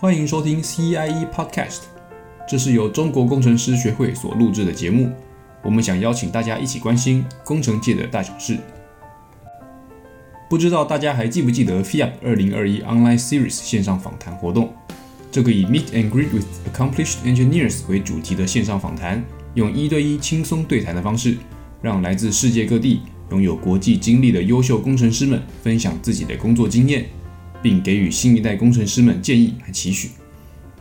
欢迎收听 CIE Podcast，这是由中国工程师学会所录制的节目。我们想邀请大家一起关心工程界的大小事。不知道大家还记不记得 FIAP 二零二一 Online Series 线上访谈活动？这个以 Meet and Greet with Accomplished Engineers 为主题的线上访谈，用一对一轻松对谈的方式，让来自世界各地、拥有国际经历的优秀工程师们分享自己的工作经验，并给予新一代工程师们建议和期许。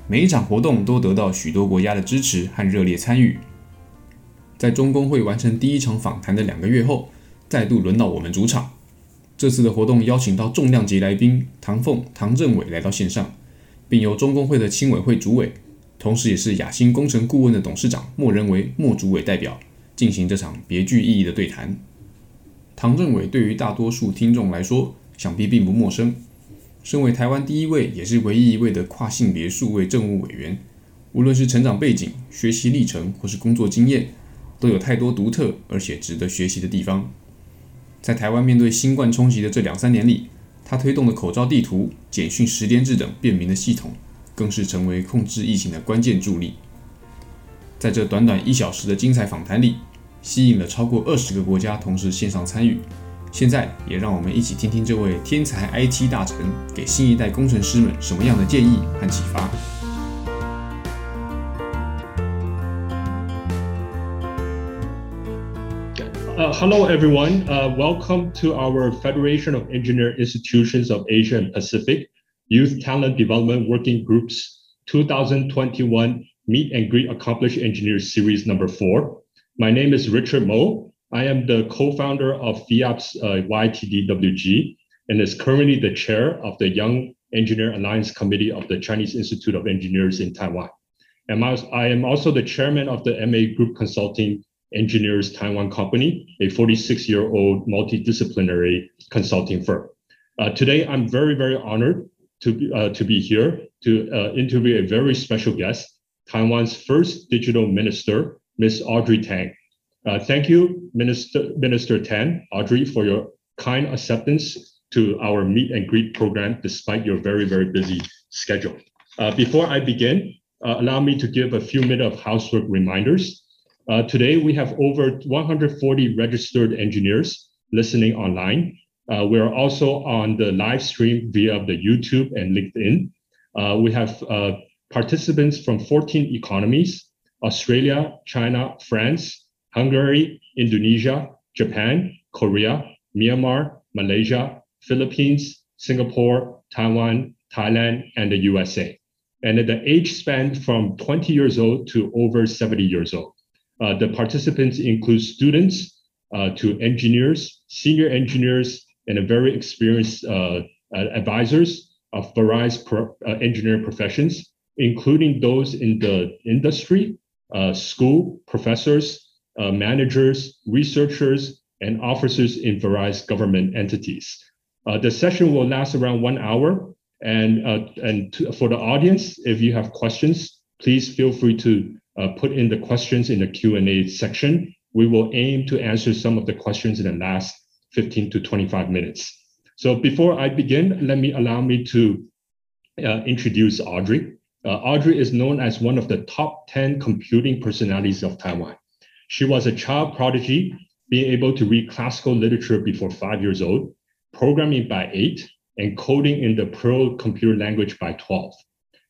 每一场活动都得到许多国家的支持和热烈参与。在中工会完成第一场访谈的两个月后，再度轮到我们主场。这次的活动邀请到重量级来宾唐凤、唐政伟来到线上，并由中工会的青委会主委，同时也是雅兴工程顾问的董事长莫仁为莫主委代表进行这场别具意义的对谈。唐政伟对于大多数听众来说，想必并不陌生。身为台湾第一位也是唯一一位的跨性别数位政务委员，无论是成长背景、学习历程或是工作经验，都有太多独特而且值得学习的地方。在台湾面对新冠冲击的这两三年里，他推动的口罩地图、简讯十连制等便民的系统，更是成为控制疫情的关键助力。在这短短一小时的精彩访谈里，吸引了超过二十个国家同时线上参与。现在也让我们一起听听这位天才 IT 大臣给新一代工程师们什么样的建议和启发。Uh, hello, everyone. Uh, welcome to our Federation of Engineer Institutions of Asia and Pacific Youth Talent Development Working Group's 2021 Meet and Greet Accomplished Engineers Series number four. My name is Richard Mo. I am the co-founder of FIAP's uh, YTDWG and is currently the chair of the Young Engineer Alliance Committee of the Chinese Institute of Engineers in Taiwan. And I am also the chairman of the MA Group Consulting Engineers Taiwan Company, a 46 year old multidisciplinary consulting firm. Uh, today, I'm very, very honored to, uh, to be here to uh, interview a very special guest, Taiwan's first digital minister, Ms. Audrey Tang. Uh, thank you, Minister, Minister Tang, Audrey, for your kind acceptance to our meet and greet program despite your very, very busy schedule. Uh, before I begin, uh, allow me to give a few minutes of housework reminders. Uh, today, we have over 140 registered engineers listening online. Uh, we are also on the live stream via the YouTube and LinkedIn. Uh, we have participants from 14 economies, Australia, China, France, Hungary, Indonesia, Japan, Korea, Myanmar, Malaysia, Philippines, Singapore, Taiwan, Thailand, and the USA. And the age span from 20 years old to over 70 years old. Uh, the participants include students uh, to engineers, senior engineers, and a very experienced uh, advisors of various pro engineering professions, including those in the industry, school, professors, managers, researchers, and officers in various government entities. the session will last around one hour. And, and to, for the audience, if you have questions, please feel free to uh, put in the questions in the Q&A section. We will aim to answer some of the questions in the last 15 to 25 minutes. So before I begin, let me allow me to uh, introduce Audrey. Uh, Audrey is known as one of the top 10 computing personalities of Taiwan. She was a child prodigy, being able to read classical literature before five years old, programming by eight, and coding in the Perl computer language by 12.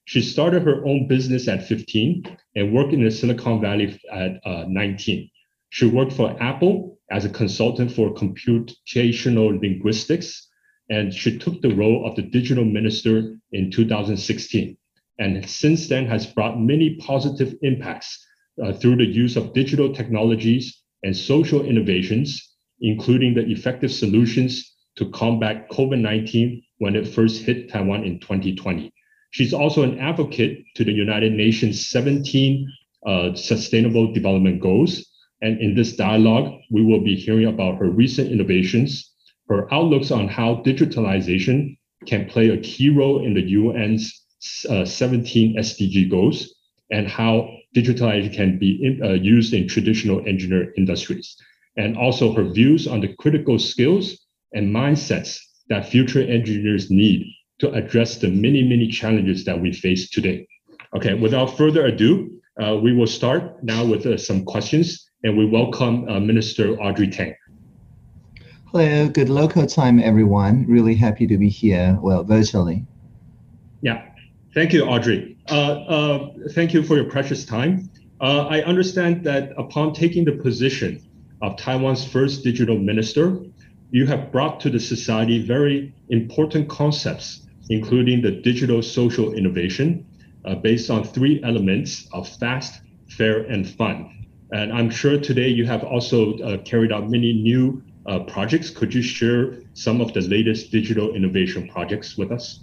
She started her own business at 15 and worked in the Silicon Valley at uh, 19. She worked for Apple as a consultant for computational linguistics, and she took the role of the digital minister in 2016. And since then has brought many positive impacts uh, through the use of digital technologies and social innovations, including the effective solutions to combat COVID-19 when it first hit Taiwan in 2020. She's also an advocate to the United Nations 17 uh, Sustainable Development Goals. And in this dialogue, we will be hearing about her recent innovations, her outlooks on how digitalization can play a key role in the UN's uh, 17 SDG goals, and how digitalization can be in, uh, used in traditional engineer industries, and also her views on the critical skills and mindsets that future engineers need to address the many, many challenges that we face today. Okay, without further ado, uh, we will start now with uh, some questions and we welcome uh, Minister Audrey Tang. Hello, good local time, everyone. Really happy to be here, well, virtually. Yeah, thank you, Audrey. Uh, uh, thank you for your precious time. Uh, I understand that upon taking the position of Taiwan's first digital minister, you have brought to the society very important concepts, including the digital social innovation uh, based on three elements of fast, fair, and fun. And I'm sure today you have also uh, carried out many new uh, projects. Could you share some of the latest digital innovation projects with us?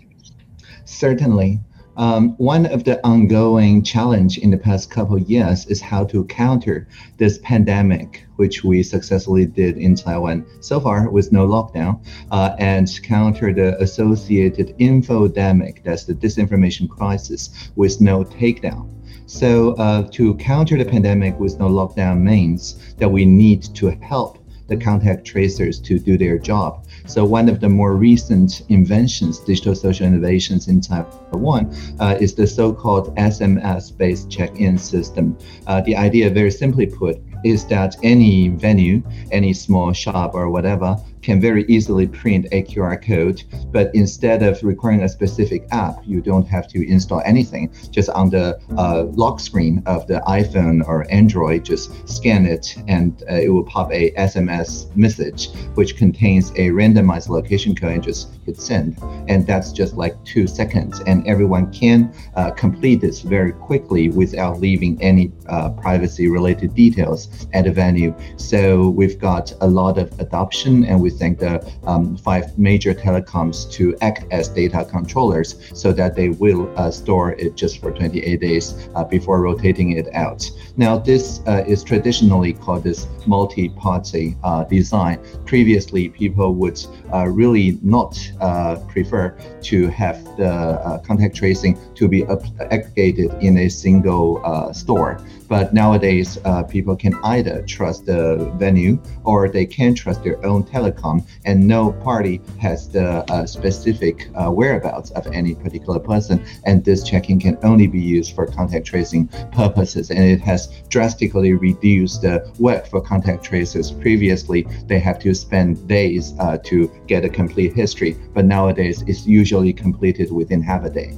Certainly. Um, one of the ongoing challenge in the past couple years is how to counter this pandemic, which we successfully did in Taiwan so far with no lockdown, uh, and counter the associated infodemic, that's the disinformation crisis, with no takedown. So uh, to counter the pandemic with no lockdown means that we need to help the contact tracers to do their job. So one of the more recent inventions, digital social innovations in Taiwan, uh, is the so-called SMS-based check-in system. Uh, the idea, very simply put, is that any venue, any small shop or whatever, can very easily print a QR code, but instead of requiring a specific app, you don't have to install anything. Just on the uh, lock screen of the iPhone or Android, just scan it and uh, it will pop a SMS message, which contains a randomized location code and just hit send. And that's just like two seconds. And everyone can uh, complete this very quickly without leaving any uh, privacy related details at the venue. So we've got a lot of adoption and we think the um, five major telecoms to act as data controllers so that they will uh, store it just for 28 days uh, before rotating it out. Now, this uh, is traditionally called this multi-party uh, design. Previously, people would uh, really not uh, prefer to have the contact tracing to be aggregated in a single store. But nowadays, uh, people can either trust the venue or they can trust their own telecom, and no party has the uh, specific uh, whereabouts of any particular person. And this checking can only be used for contact tracing purposes, and it has drastically reduced the work for contact tracers. Previously, they have to spend days uh, to get a complete history, but nowadays it's usually completed within half a day.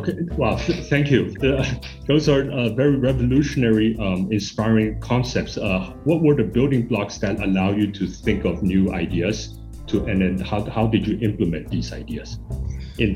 Okay, wow, thank you. The, those are uh, very revolutionary, um, inspiring concepts. Uh, what were the building blocks that allow you to think of new ideas? To and then how, how did you implement these ideas?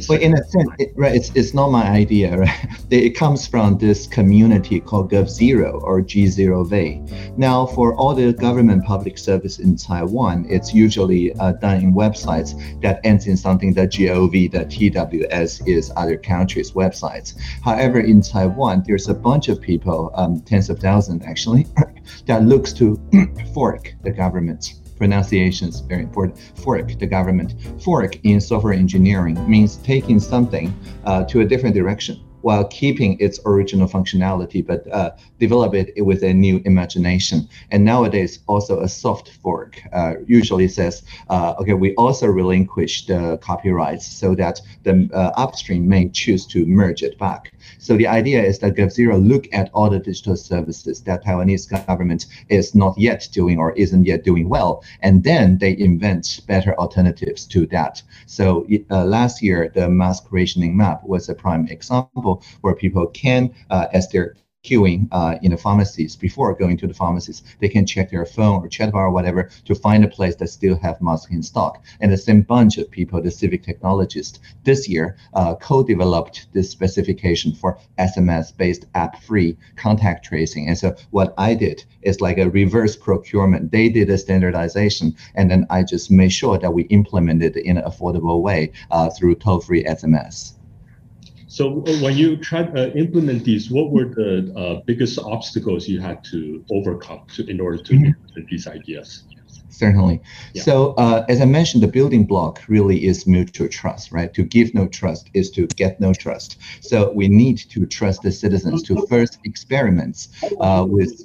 Well, in a sense, it, right? It's, it's not my idea, right? It comes from this community called GovZero or G0V. Now, for all the government public service in Taiwan, it's usually uh, done in websites that ends in something that gov, that TWS is other countries' websites. However, in Taiwan, there's a bunch of people, um, tens of thousands actually, that looks to fork the government pronunciation is very important. Fork, the government. Fork in software engineering means taking something uh, to a different direction while keeping its original functionality, but uh, develop it with a new imagination. And nowadays, also a soft fork uh, usually says, uh, okay, we also relinquish the copyrights so that the uh, upstream may choose to merge it back. So the idea is that GovZero look at all the digital services that Taiwanese government is not yet doing or isn't yet doing well, and then they invent better alternatives to that. So uh, last year, the mask rationing map was a prime example where people can, uh, as they're queuing uh, in the pharmacies before going to the pharmacies. They can check their phone or chatbot or whatever to find a place that still have masks in stock. And the same bunch of people, the civic technologists, this year uh, co-developed this specification for SMS-based app-free contact tracing. And so what I did is like a reverse procurement. They did a standardization, and then I just made sure that we implemented it in an affordable way uh, through toll-free SMS. So uh, when you tried to uh, implement these, what were the uh, biggest obstacles you had to overcome to, in order to mm-hmm. implement these ideas? Certainly. Yeah. So uh, as I mentioned, the building block really is mutual trust, right? To give no trust is to get no trust. So we need to trust the citizens to first experiment uh, with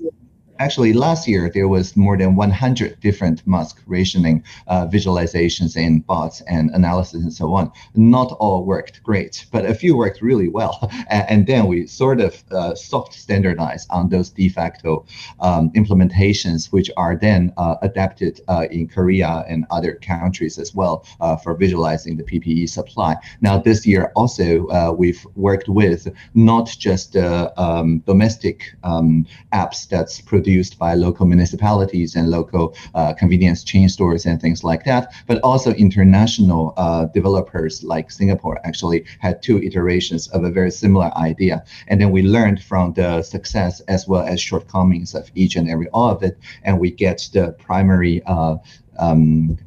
actually last year there was more than 100 different mask rationing uh, visualizations and bots and analysis and so on. Not all worked great, but a few worked really well. and, then we sort of uh, soft standardized on those de facto um, implementations, which are then uh, adapted uh, in Korea and other countries as well uh, for visualizing the PPE supply. Now this year also uh, we've worked with not just um, domestic um, apps that's produced produced by local municipalities and local uh, convenience chain stores and things like that, but also international uh, developers like Singapore actually had two iterations of a very similar idea. And then we learned from the success as well as shortcomings of each and every all of it, and we get the primary uh, um,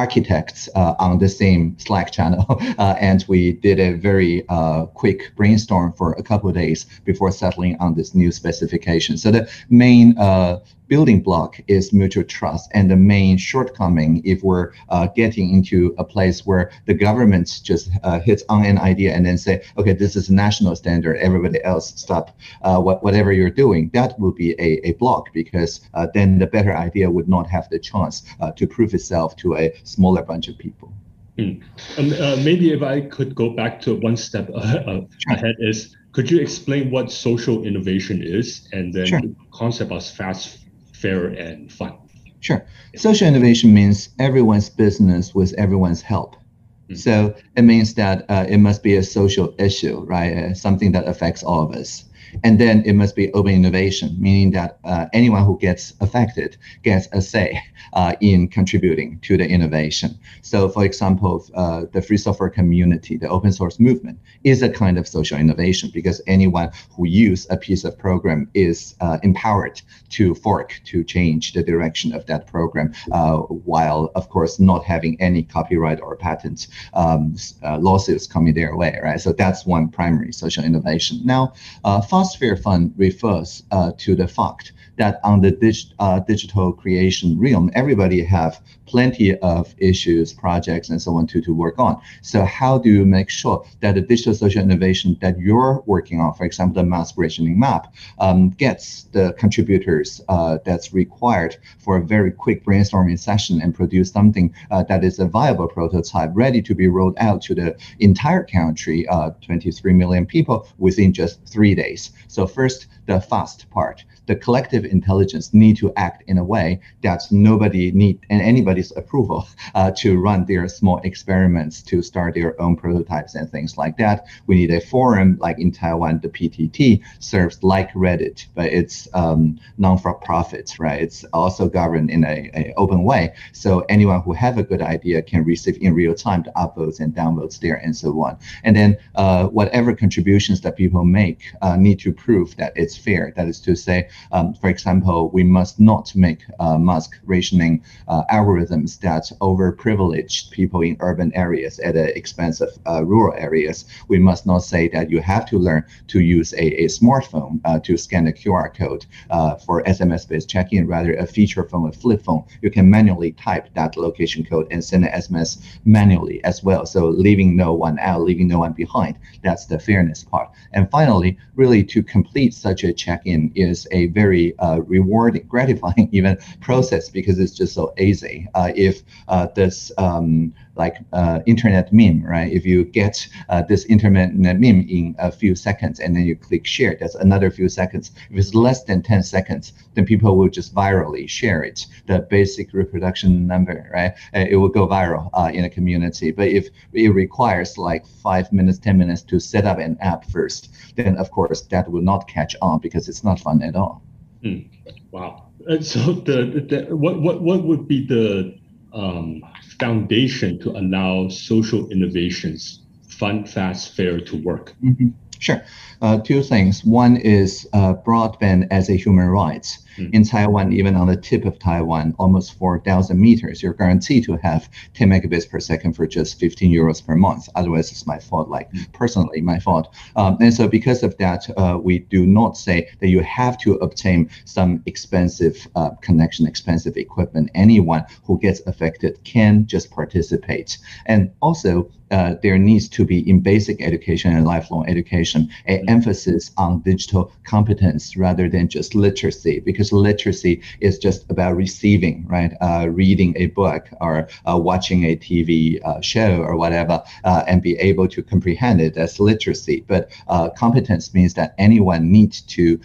architects uh, on the same Slack channel, uh, and we did a very uh, quick brainstorm for a couple of days before settling on this new specification. So the main uh, building block is mutual trust. And the main shortcoming, if we're uh, getting into a place where the government just uh, hits on an idea and then say, okay, this is a national standard, everybody else stop uh, what, whatever you're doing, that would be a, a block because uh, then the better idea would not have the chance uh, to prove itself to a smaller bunch of people. Mm. Um, uh, maybe if I could go back to one step sure. ahead is, could you explain what social innovation is and then sure. the concept of fast fair and fun. Sure. Social innovation means everyone's business with everyone's help. Mm-hmm. So it means that uh, it must be a social issue, right? Uh, something that affects all of us. And then it must be open innovation, meaning that uh, anyone who gets affected gets a say uh, in contributing to the innovation. So, for example, uh, the free software community, the open source movement, is a kind of social innovation because anyone who uses a piece of program is uh, empowered to fork, to change the direction of that program, uh, while, of course, not having any copyright or patent um, uh, lawsuits coming their way, right? So that's one primary social innovation. Now, Fast Fair Fun refers uh, to the fact that on the dig, uh, digital creation realm, everybody have plenty of issues, projects, and so on to, to work on. So how do you make sure that the digital social innovation that you're working on, for example, the mask rationing map, um, gets the contributors uh, that's required for a very quick brainstorming session and produce something uh, that is a viable prototype ready to be rolled out to the entire country, uh, 23 million people, within just three days. So first, the fast part the collective intelligence need to act in a way that nobody need and anybody's approval uh, to run their small experiments to start their own prototypes and things like that. We need a forum like in Taiwan, the PTT serves like Reddit, but it's um, non-for-profit, right? It's also governed in a, a, open way. So anyone who have a good idea can receive in real time the upvotes and downvotes there and so on. And then uh, whatever contributions that people make uh, need to prove that it's fair. That is to say, um, for example, we must not make uh, mask rationing uh, algorithms that overprivilege people in urban areas at the expense of uh, rural areas. We must not say that you have to learn to use a, a smartphone uh, to scan a QR code uh, for SMS-based check-in, rather a feature phone, a flip phone. You can manually type that location code and send an SMS manually as well. So leaving no one out, leaving no one behind. That's the fairness part. And finally, really to complete such a check-in is a very uh, rewarding, gratifying even process because it's just so easy. Uh, if uh, this um, like uh, internet meme, right? If you get uh, this internet meme in a few seconds and then you click share, that's another few seconds. If it's less than 10 seconds, then people will just virally share it. The basic reproduction number, right? Uh, it will go viral in a community. But if it requires like five minutes, 10 minutes to set up an app first, then of course that will not catch on because it's not fun at all. Mm. Wow. And so the, the what what what would be the um, foundation to allow social innovations, fun, fast, fair to work? Mm-hmm. Sure. Uh, two things. One is uh, broadband as a human right. Mm. In Taiwan, even on the tip of Taiwan, almost 4,000 meters, you're guaranteed to have 10 megabits per second for just 15 euros per month. Otherwise, it's my fault, like mm. personally, my fault. Um, and so, because of that, uh, we do not say that you have to obtain some expensive uh, connection, expensive equipment. Anyone who gets affected can just participate. And also, uh, there needs to be in basic education and lifelong education an mm. emphasis on digital competence rather than just literacy, because literacy is just about receiving, right? Uh, reading a book or uh, watching a TV uh, show or whatever, uh, and be able to comprehend it. That's literacy. But uh, competence means that anyone needs to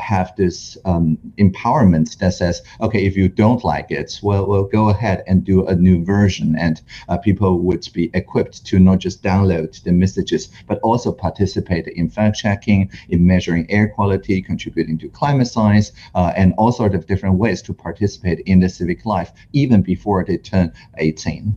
have this um, empowerment that says, okay, if you don't like it, well, well, go ahead and do a new version, and people would be equipped to not just download the messages, but also participate in fact checking, in measuring air quality, contributing to climate science, uh, and all sorts of different ways to participate in the civic life even before they turn 18.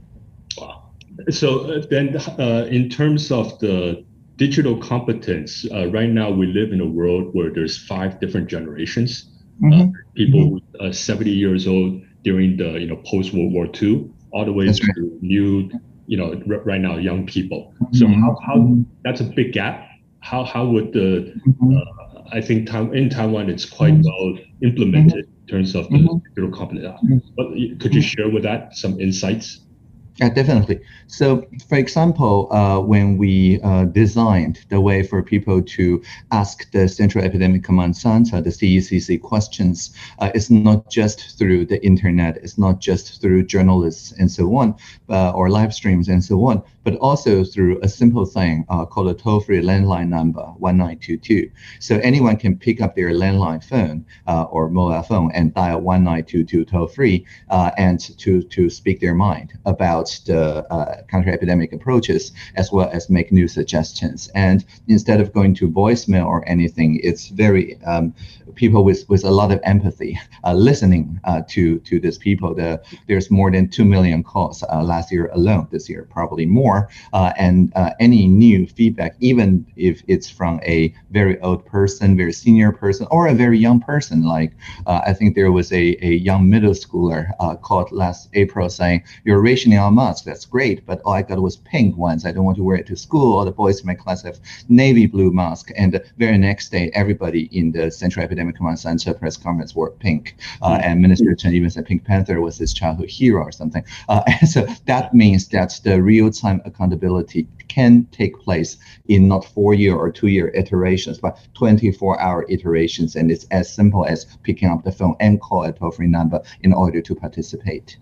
Wow. So uh, then, uh, in terms of the digital competence, uh, right now we live in a world where there's five different generations. Uh, mm-hmm. people mm-hmm. 70 years old during the you know post World War II, all the way That's to right. new you know r- right now young people. So mm-hmm. how, how mm-hmm. that's a big gap. How how would the mm-hmm. uh, I think in Taiwan it's quite mm-hmm. well implemented in terms of the mm-hmm. digital competence. Mm-hmm. But could you mm-hmm. share with that some insights? Yeah, definitely. So, for example, uh, when we uh, designed the way for people to ask the Central Epidemic Command Center, the CECC questions, uh, it's not just through the internet, it's not just through journalists and so on, uh, or live streams and so on, but also through a simple thing uh, called a toll-free landline number, 1922. So anyone can pick up their landline phone uh, or mobile phone and dial 1922 toll-free and to, to speak their mind about the uh, counter-epidemic approaches as well as make new suggestions. And instead of going to voicemail or anything, it's very um, people with, with a lot of empathy uh, listening uh, to to these people. The, there's more than two million calls uh, last year alone. This year probably more. Uh, and uh, any new feedback, even if it's from a very old person, very senior person, or a very young person, like I think there was a, a young middle schooler called last April saying, "You're rationing on mask. That's great, but all I got was pink ones. I don't want to wear it to school. All the boys in my class have navy blue mask." And the very next day, everybody in the Central Epidemic Command Center press conference wore pink, uh, mm-hmm. and Minister Chen even said Pink Panther was his childhood hero or something. Uh, and so that means that the real-time accountability can take place in not four-year or two-year iterations, but 24-hour iterations, and it's as simple as picking up the phone and call a toll-free number in order to participate.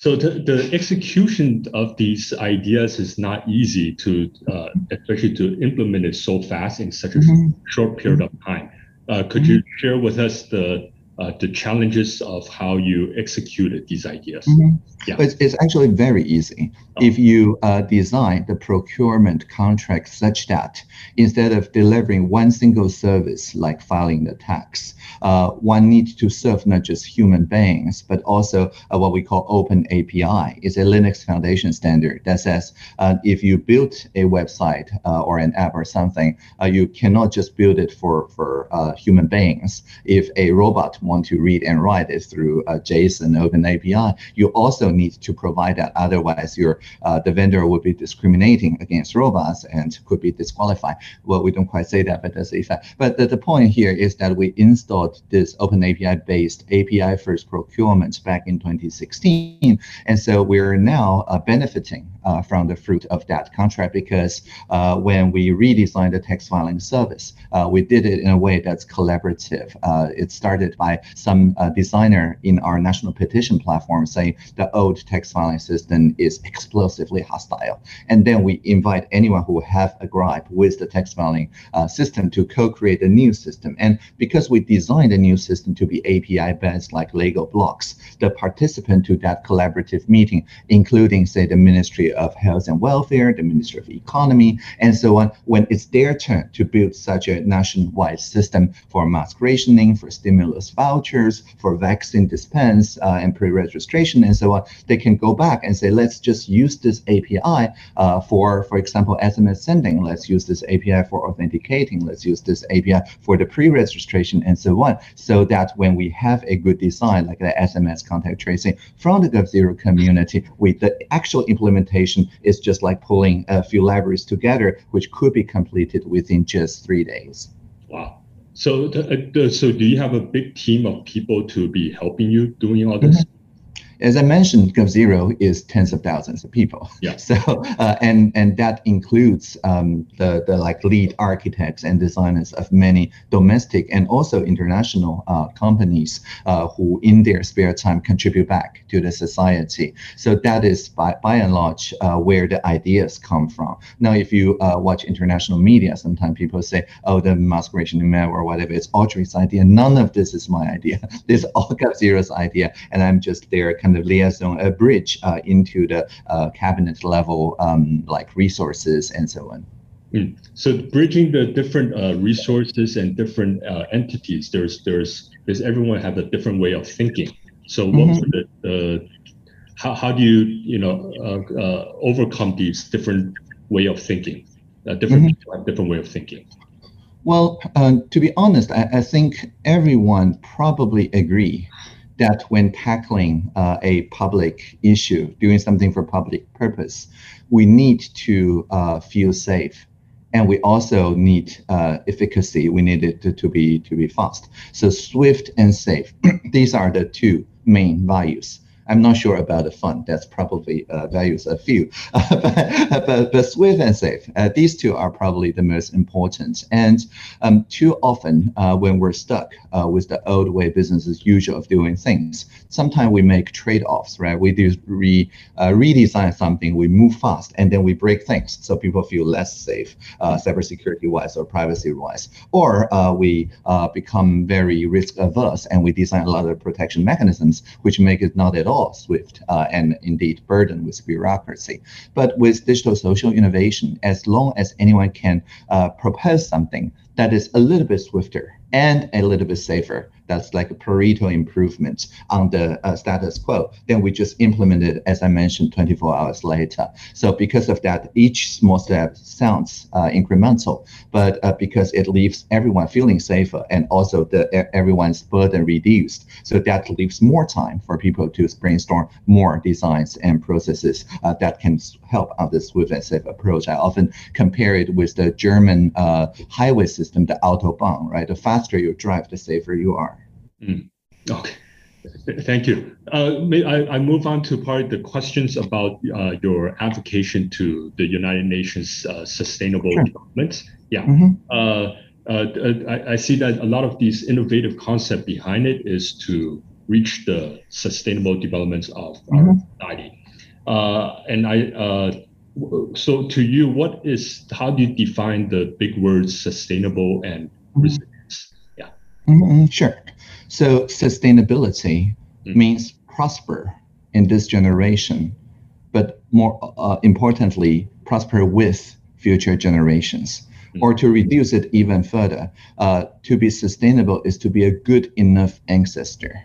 So the, the execution of these ideas is not easy to, uh, especially to implement it so fast in such a mm-hmm. short period of time. Uh, could mm-hmm. you share with us the uh, the challenges of how you executed these ideas. Mm-hmm. Yeah. It's, it's actually very easy. Oh. If you uh, design the procurement contract such that instead of delivering one single service like filing the tax, uh, one needs to serve not just human beings, but also uh, what we call open API. It's a Linux Foundation standard that says uh, if you build a website uh, or an app or something, you cannot just build it for, for human beings. If a robot want to read and write is through a JSON Open API, you also need to provide that. Otherwise, your uh, the vendor would be discriminating against robots and could be disqualified. Well, we don't quite say that, but that's the effect. But the, the point here is that we installed this Open API-based API-first procurement back in 2016, and so we're now uh, benefiting uh, from the fruit of that contract because uh, when we redesigned the tax filing service, uh, we did it in a way that's collaborative. Uh, it started by some uh, designer in our national petition platform saying the old tax filing system is explosively hostile. And then we invite anyone who have a gripe with the tax filing uh, system to co-create a new system. And because we designed the new system to be API-based like Lego blocks, the participant to that collaborative meeting, including, say, the Ministry of Health and Welfare, the Ministry of Economy, and so on, when it's their turn to build such a nationwide system for mask rationing, for stimulus vouchers, for vaccine dispense uh, and pre-registration and so on, they can go back and say, let's just use this API uh, for, for example, SMS sending. Let's use this API for authenticating. Let's use this API for the pre-registration and so on. So that when we have a good design like the SMS contact tracing from the GovZero community, with the actual implementation is just like pulling a few libraries together, which could be completed within just three days. Wow. So, the, uh, the, so do you have a big team of people to be helping you doing all this? Mm-hmm. As I mentioned, GovZero is tens of thousands of people. Yeah. So uh, and and that includes um, the the like lead architects and designers of many domestic and also international uh, companies uh, who, in their spare time, contribute back to the society. So that is by by and large uh, where the ideas come from. Now, if you uh, watch international media, sometimes people say, "Oh, the mass migration email or whatever, it's Audrey's idea." None of this is my idea. this is all GovZero's idea, and I'm just there kind of liaison, a bridge uh, into the uh, cabinet level, um, like resources and so on. Mm. So bridging the different uh, resources and different uh, entities, there's there's because everyone have a different way of thinking. So what mm-hmm. the, the how, how do you you know uh, uh overcome these different way of thinking? different mm-hmm. different way of thinking. Well, uh, to be honest, I, I, think everyone probably agree that when tackling uh, a public issue, doing something for public purpose, we need to uh, feel safe, and we also need uh, efficacy. We need it to, to, be to be fast. So swift and safe. These are the two main values. I'm not sure about the fund. That's probably uh, values a few, but, but, but swift and safe. Uh, these two are probably the most important. And um, too often, uh, when we're stuck uh, with the old way business as usual of doing things, sometimes we make trade-offs, right? We do re, redesign something, we move fast, and then we break things, so people feel less safe, cybersecurity-wise or privacy-wise. Or we become very risk-averse, and we design a lot of protection mechanisms, which make it not at all swift uh, and indeed burdened with bureaucracy. But with digital social innovation, as long as anyone can uh, propose something that is a little bit swifter and a little bit safer, that's like a Pareto improvement on the uh, status quo. Then we just implement it, as I mentioned, 24 hours later. So because of that, each small step sounds uh, incremental, but uh, because it leaves everyone feeling safer and also the everyone's burden reduced, so that leaves more time for people to brainstorm more designs and processes uh, that can help on this swift and safe approach. I often compare it with the German uh, highway system, the Autobahn, right? The faster you drive, the safer you are. Mm. Okay. Thank you. Uh, may I, I, move on to part of the questions about uh, your application to the United Nations uh, Sustainable sure. Development. Yeah. Mm-hmm. Uh, uh, I, I, see that a lot of these innovative concept behind it is to reach the sustainable development of mm-hmm. our society. Uh, and I, uh, so to you, what is how do you define the big words sustainable and mm-hmm. resilience? Yeah. Mm-hmm. Sure. So sustainability mm. means prosper in this generation, but more uh, importantly, prosper with future generations. Mm. Or to reduce it even further, uh, to be sustainable is to be a good enough ancestor.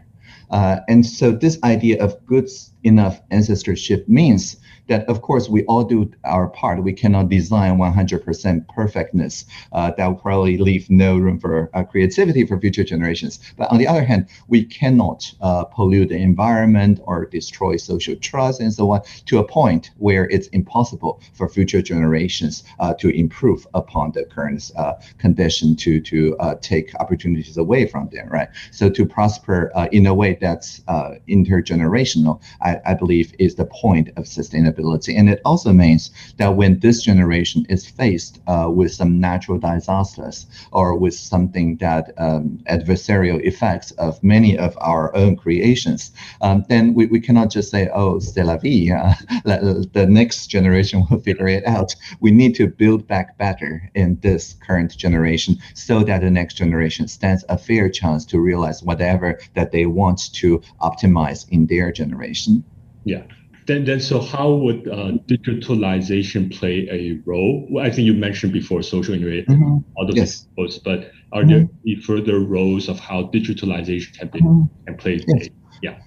Uh, and so this idea of good enough ancestorship means that of course we all do our part. We cannot design 100% perfectness. Uh, that will probably leave no room for uh, creativity for future generations. But on the other hand, we cannot uh, pollute the environment or destroy social trust and so on to a point where it's impossible for future generations uh, to improve upon the current uh, condition to to uh, take opportunities away from them. Right. So to prosper in a way that's intergenerational, I, I believe is the point of sustainability sustainability. And it also means that when this generation is faced uh, with some natural disasters or with something that um, adversarial effects of many of our own creations, um, then we, we cannot just say, oh, c'est la vie, uh, the next generation will figure it out. We need to build back better in this current generation so that the next generation stands a fair chance to realize whatever that they want to optimize in their generation. Yeah. Then, then, so how would uh, digitalization play a role? Well, I think you mentioned before social innovation, mm-hmm. those yes. Roles, but are mm-hmm. there any further roles of how digitalization can be mm-hmm. can play? Yes. A, yeah.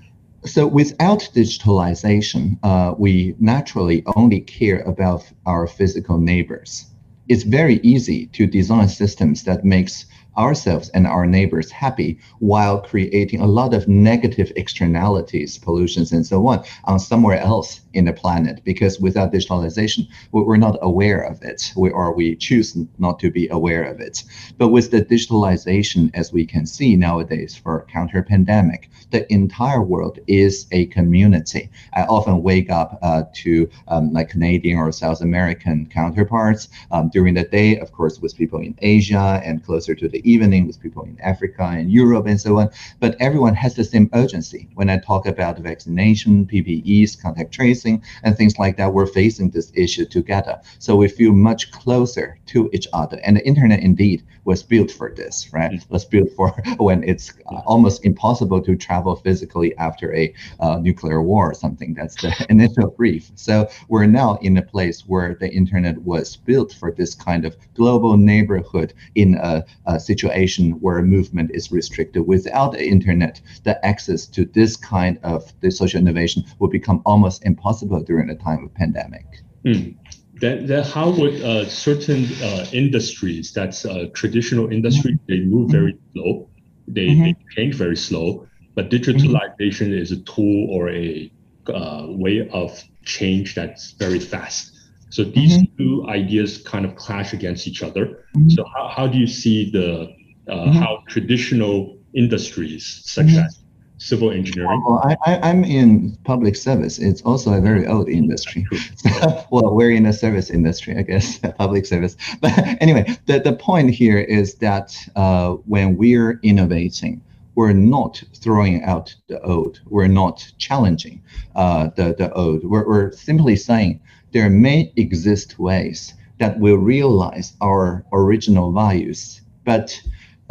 So without digitalization, uh, we naturally only care about our physical neighbors. It's very easy to design systems that makes ourselves and our neighbors happy while creating a lot of negative externalities, pollutions, and so on on somewhere else in the planet. Because without digitalization, we're not aware of it, we, or we choose not to be aware of it. But with the digitalization, as we can see nowadays for counter pandemic, the entire world is a community. I often wake up uh, to um, like Canadian or South American counterparts um, during the day, of course, with people in Asia and closer to the evening with people in Africa and Europe and so on. But everyone has the same urgency. When I talk about vaccination, PPEs, contact tracing, and things like that, we're facing this issue together. So we feel much closer to each other. And the internet indeed was built for this, right? Mm-hmm. Was built for when it's almost impossible to travel physically after a uh, nuclear war or something. That's the initial brief. So we're now in a place where the internet was built for this kind of global neighborhood in a, a situation where movement is restricted. Without the internet, the access to this kind of the social innovation will become almost impossible during a time of pandemic. Mm. Then, then how would uh, certain uh, industries, that's uh, traditional industry, mm-hmm. they move very mm-hmm. slow, they, mm-hmm. they change very slow, but digitalization mm-hmm. is a tool or a uh, way of change that's very fast. So these mm-hmm. two ideas kind of clash against each other. Mm-hmm. So how, how do you see the uh, how traditional industries such as civil engineering? Well, I, am in public service. It's also a very old industry. well, we're in a service industry, I guess, public service. But anyway, the, the point here is that uh, when we're innovating, we're not throwing out the old. We're not challenging uh, the, the old. We're, we're simply saying there may exist ways that will realize our original values, but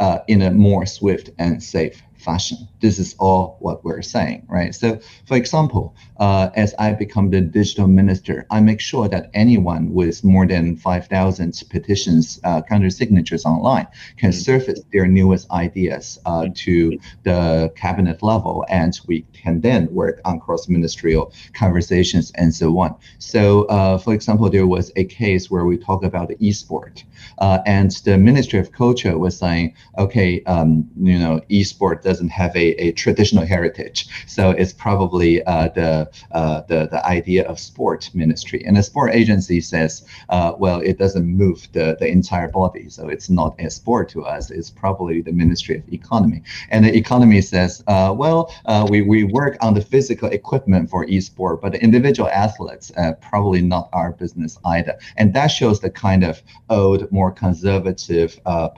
uh, in a more swift and safe fashion. This is all what we're saying, right? So, for example, uh, as I become the digital minister, I make sure that anyone with more than 5,000 petitions, uh, counter signatures online can mm-hmm. surface their newest ideas uh, mm-hmm. to the cabinet level, and we can then work on cross-ministerial conversations and so on. So, uh, for example, there was a case where we talk about the e-sport, uh, and the Ministry of Culture was saying, okay, um, you know, e-sport doesn't have a, a traditional heritage. So it's probably uh, the, uh, the the idea of sport ministry. And the sport agency says, uh, well, it doesn't move the, the entire body. So it's not a sport to us. It's probably the Ministry of Economy. And the economy says, uh, well, uh, we, we work on the physical equipment for e-sport, but individual athletes, probably not our business either. And that shows the kind of old, more conservative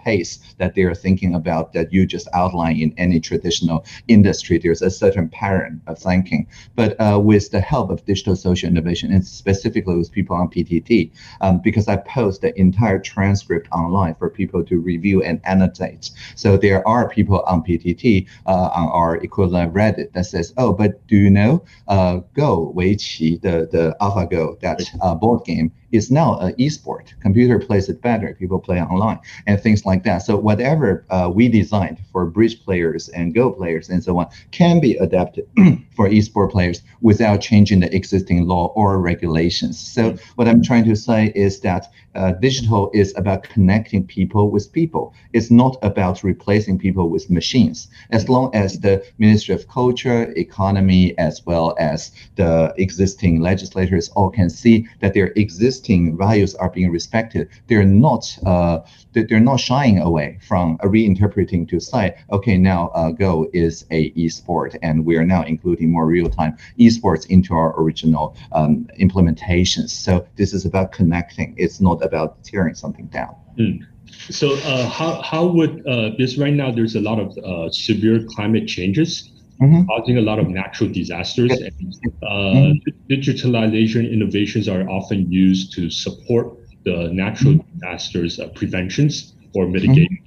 pace that they are thinking about that you just outlined in traditional industry, there's a certain pattern of thinking. But uh, with the help of digital social innovation, and specifically with people on PTT, um, because I post the entire transcript online for people to review and annotate. So there are people on PTT, uh, on our equivalent Reddit, that says, oh, but do you know uh, Go, Weiqi, the, the AlphaGo, that board game, is now an e-sport. Computer plays it better. People play online and things like that. So whatever uh, we designed for bridge players and Go players and so on can be adapted for e-sport players without changing the existing law or regulations. So what I'm trying to say is that uh, digital is about connecting people with people. It's not about replacing people with machines. As long as the Ministry of Culture, Economy, as well as the existing legislators all can see that their existing values are being respected, they're not uh, they're not shying away from reinterpreting to say, okay, now uh, Go is a e-sport, and we are now including more real-time esports into our original um, implementations. So this is about connecting. It's not about tearing something down. Mm. So uh, how how would uh, this right now? There's a lot of uh, severe climate changes. Mm-hmm. causing a lot of natural disasters. And, uh, mm-hmm. Digitalization innovations are often used to support the natural mm-hmm. disasters uh, preventions or mitigation.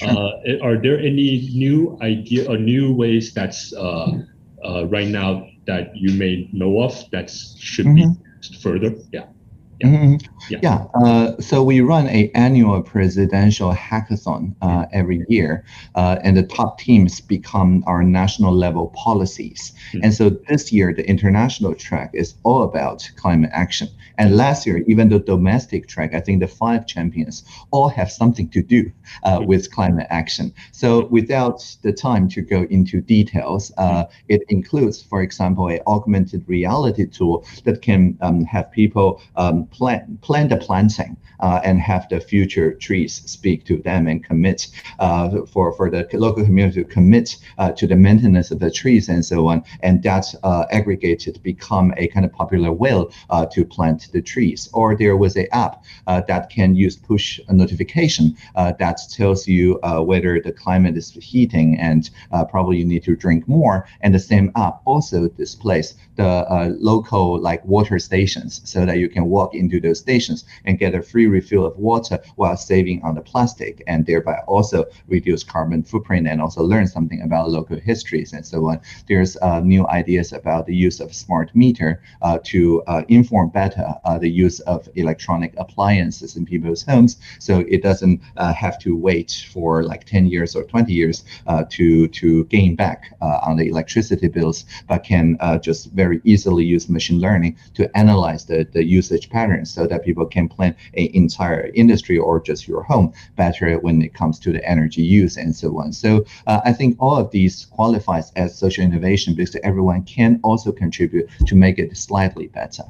Mm-hmm. Uh, are there any new idea or new ways that's uh, uh, right now that you may know of that should mm-hmm. be used further? Yeah. Yeah. Mm-hmm. Yeah. yeah uh, so we run a annual presidential hackathon uh, every year, uh, and the top teams become our national level policies. Mm-hmm. And so this year, the international track is all about climate action. And last year, even the domestic track, I think the five champions all have something to do uh, hmm. with climate action. So without the time to go into details, uh, hmm. it includes, for example, an augmented reality tool that can um, have people um, plan plan the planting uh, and have the future trees speak to them and commit uh, for for the local community to commit uh, to the maintenance of the trees and so on. And that uh, aggregated become a kind of popular way to plant the trees. Or there was a app uh, that can use push notification uh, that tells you uh, whether the climate is heating and probably you need to drink more. And the same app also displays the local like water stations so that you can walk into those stations and get a free refill of water while saving on the plastic and thereby also reduce carbon footprint and also learn something about local histories and so on. There's uh, new ideas about the use of smart meter uh, to uh, inform better the use of electronic appliances in people's homes. So it doesn't uh, have to wait for like 10 years or 20 years uh, to, to gain back uh, on the electricity bills, but can uh, just very easily use machine learning to analyze the, the usage patterns so that people can plan an entire industry or just your home better when it comes to the energy use and so on. So uh, I think all of these qualifies as social innovation because everyone can also contribute to make it slightly better.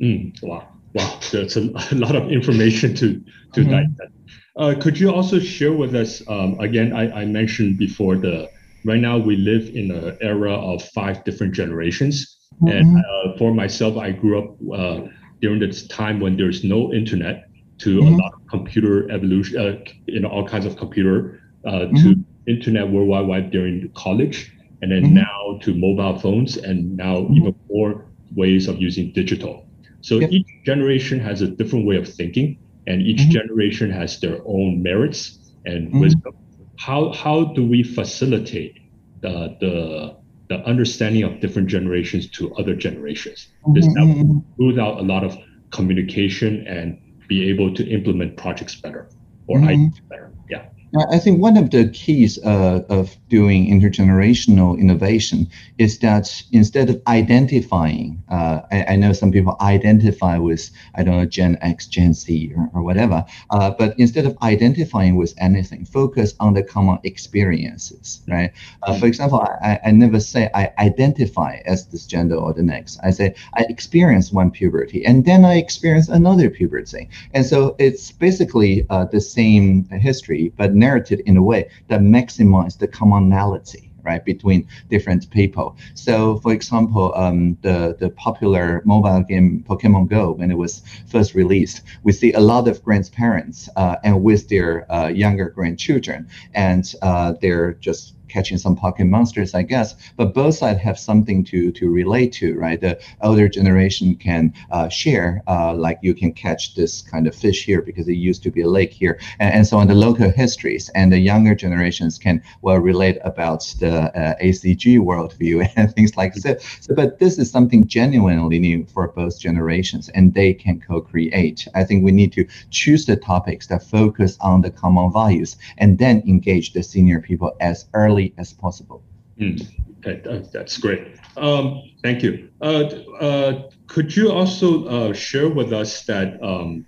Mm, wow, wow, that's a, a, lot of information to to mm-hmm. digest. Uh, could you also share with us um, again? I, I mentioned before the right now we live in an era of five different generations, mm-hmm. and uh, for myself, I grew up uh, during this time when there's no internet to mm-hmm. a lot of computer evolution, uh, you know, all kinds of computer uh, to mm-hmm. internet world wide web during college, and then mm-hmm. now to mobile phones, and now mm-hmm. even more ways of using digital. So yep. each generation has a different way of thinking, and each mm-hmm. generation has their own merits and mm-hmm. wisdom. How how do we facilitate the the the understanding of different generations to other generations? This mm-hmm. out a lot of communication and be able to implement projects better or mm-hmm. ideas better. Yeah. I think one of the keys uh, of doing intergenerational innovation is that instead of identifying, uh, I, I, know some people identify with, I don't know, Gen X, Gen Z, or, or whatever, uh, but instead of identifying with anything, focus on the common experiences, right? Uh, for example, I, I never say I identify as this gender or the next. I say I experience one puberty and then I experience another puberty. And so it's basically uh, the same history, but narrated in a way that maximizes the commonality right between different people. So for example um, the the popular mobile game pokemon go when it was first released we see a lot of grandparents uh, and with their uh, younger grandchildren and uh, they're just catching some pocket monsters, I guess. But both sides have something to to relate to, right? The older generation can uh, share, uh, like you can catch this kind of fish here because it used to be a lake here, and, and so on the local histories. And the younger generations can well relate about the uh, ACG worldview and things like that. So, but this is something genuinely new for both generations, and they can co-create. I think we need to choose the topics that focus on the common values, and then engage the senior people as early early as possible. Mm, that, that's great. Um, thank you. Uh, uh, could you also uh, share with us that um,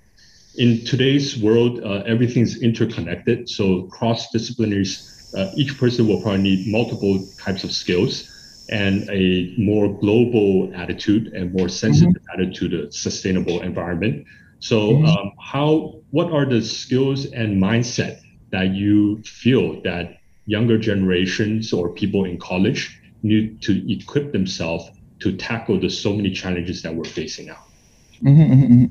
in today's world, uh, everything's interconnected. So cross-disciplinary, uh, each person will probably need multiple types of skills and a more global attitude and more sensitive mm-hmm. attitude to the sustainable environment. So, mm-hmm. um, how what are the skills and mindset that you feel that younger generations or people in college need to equip themselves to tackle the so many challenges that we're facing now? Mm-hmm, mm-hmm. mm-hmm.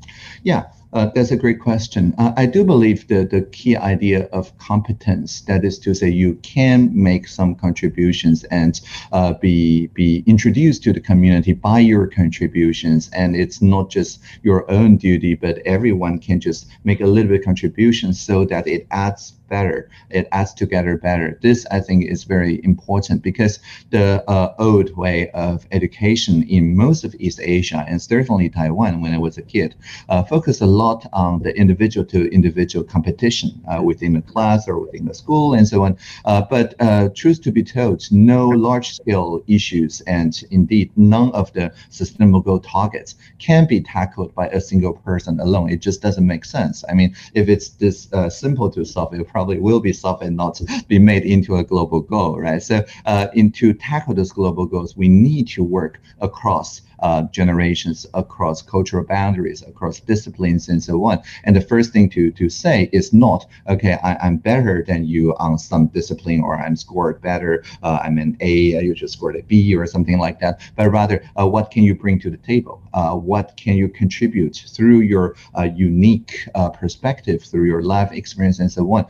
Yeah, uh, that's a great question. Uh, I do believe the, the key idea of competence, that is to say, you can make some contributions and uh, be be introduced to the community by your contributions, and it's not just your own duty, but everyone can just make a little bit contribution so that it adds better. It adds together better. This, I think, is very important because the uh, old way of education in most of East Asia and certainly Taiwan, when I was a kid, uh, focused a lot on the individual to individual competition uh, within the class or within the school and so on. Uh, but uh, truth to be told, no large scale issues and indeed none of the sustainable targets can be tackled by a single person alone. It just doesn't make sense. I mean, if it's this uh, simple to solve, it probably will be solved and not be made into a global goal, right? So, uh, in to tackle those global goals, we need to work across uh, generations across cultural boundaries, across disciplines, and so on. And the first thing to, to say is not, okay, I, am better than you on some discipline, or I'm scored better, uh, I'm an A, you just scored a B, or something like that, but rather, uh, what can you bring to the table? Uh, what can you contribute through your uh, unique uh, perspective, through your life experience, and so on?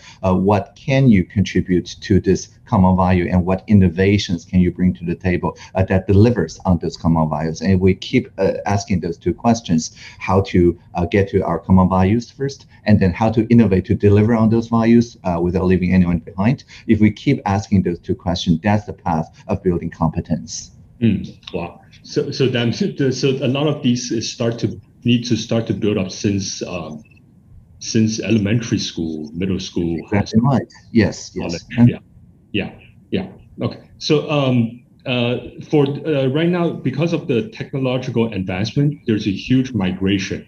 what can you contribute to this common value and what innovations can you bring to the table uh, that delivers on those common values and we keep uh, asking those two questions how to uh, get to our common values first and then how to innovate to deliver on those values uh, without leaving anyone behind if we keep asking those two questions that's the path of building competence mm, wow so so then so a lot of these start to need to start to build up since um, since elementary school, middle school. Exactly right. Yes. Yes. Yeah. Yeah, yeah. Okay. So um, uh, for uh, right now, because of the technological advancement, there's a huge migration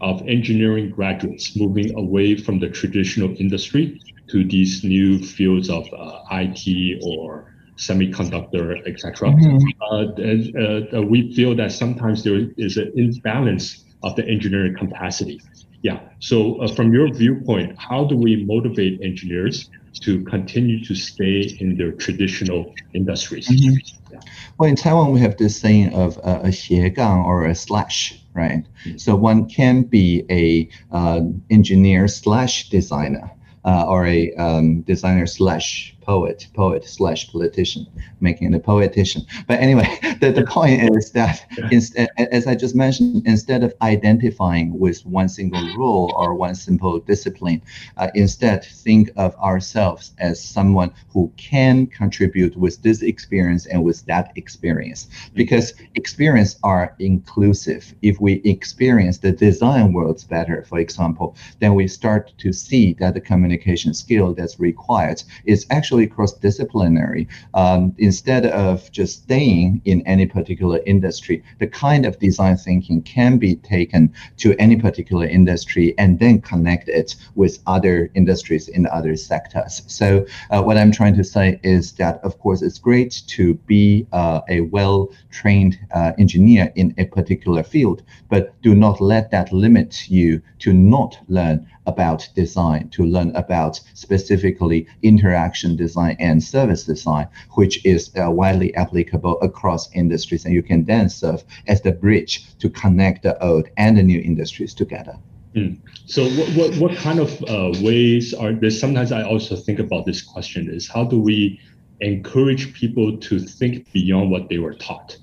of engineering graduates moving away from the traditional industry to these new fields of uh, IT or semiconductor, etc. Mm-hmm. Uh, uh, we feel that sometimes there is an imbalance of the engineering capacity. Yeah. So uh, from your viewpoint, how do we motivate engineers to continue to stay in their traditional industries. Mm-hmm. Yeah. Well, in Taiwan, we have this saying of uh, a xiegang or a slash, right? Mm-hmm. So one can be a uh, engineer slash designer. Uh, or a um, designer slash poet, poet slash politician, making it a poetician. But anyway, the, the point is that, instead, as I just mentioned, instead of identifying with one single rule or one simple discipline, uh, instead think of ourselves as someone who can contribute with this experience and with that experience. Because experience are inclusive. If we experience the design worlds better, for example, then we start to see that the communication skill that's required is actually cross-disciplinary. Um, instead of just staying in any particular industry, the kind of design thinking can be taken to any particular industry and then connect it with other industries in other sectors. So uh, what I'm trying to say is that, of course, it's great to be uh, a well-trained uh, engineer in a particular field, but do not let that limit you to not learn about design, to learn about specifically interaction design and service design, which is uh, widely applicable across industries. And you can then serve as the bridge to connect the old and the new industries together. Mm. So what, what, what kind of uh, ways are there? Sometimes I also think about this question is how do we encourage people to think beyond what they were taught?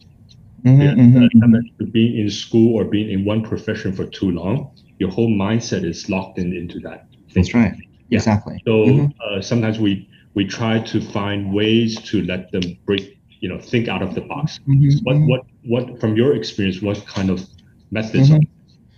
Mm-hmm, yeah, mm-hmm. Uh, being in school or being in one profession for too long, your whole mindset is locked in into that. That's right. Yeah. Exactly. So mm-hmm. uh, sometimes we we try to find ways to let them break, you know, think out of the box. Mm-hmm. What what what from your experience? What kind of methods? Mm-hmm.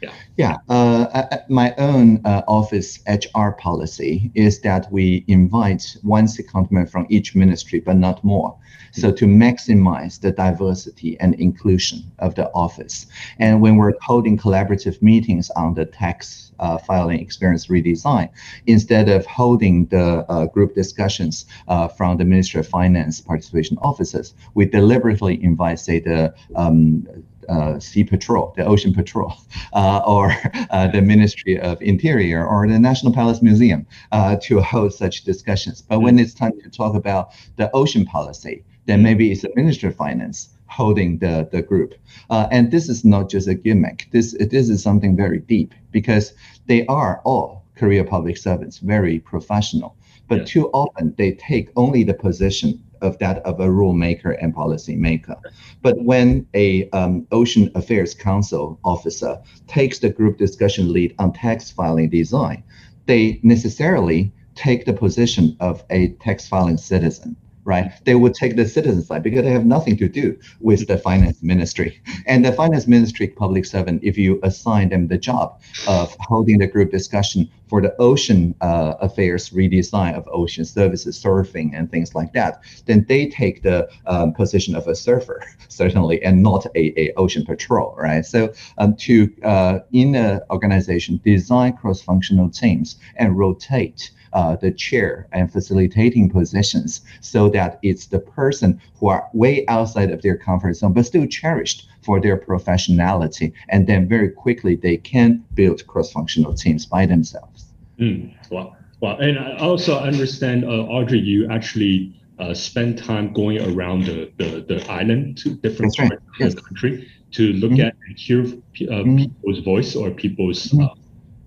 Yeah. Yeah. Uh, my own uh, office HR policy is that we invite one secondment from each ministry, but not more. So to maximize the diversity and inclusion of the office. And when we're holding collaborative meetings on the tax uh, filing experience redesign, instead of holding the uh, group discussions uh, from the Ministry of Finance participation offices, we deliberately invite, say, the um, uh, Sea Patrol, the Ocean Patrol, uh, or uh, the Ministry of Interior, or the National Palace Museum uh, to hold such discussions. But when it's time to talk about the ocean policy, then maybe it's the Ministry of Finance holding the, the group. Uh, and this is not just a gimmick. This, this is something very deep because they are all career public servants, very professional. But yes. too often they take only the position of that of a rule maker and policy maker. But when a um, Ocean Affairs Council officer takes the group discussion lead on tax filing design, they necessarily take the position of a tax filing citizen right? They would take the citizen side because they have nothing to do with the finance ministry. And the finance ministry public servant, if you assign them the job of holding the group discussion for the ocean uh, affairs redesign of ocean services, surfing and things like that, then they take the um, position of a surfer, certainly, and not a, a ocean patrol, right? So um, to, uh, in the organization, design cross-functional teams and rotate uh, the chair and facilitating positions so that it's the person who are way outside of their comfort zone but still cherished for their professionality and then very quickly they can build cross-functional teams by themselves mm, wow wow and i also understand uh, audrey you actually uh, spend time going around the, the, the island to different right. parts yes. of the country to look mm-hmm. at and hear uh, mm-hmm. people's voice or people's mm-hmm. Uh,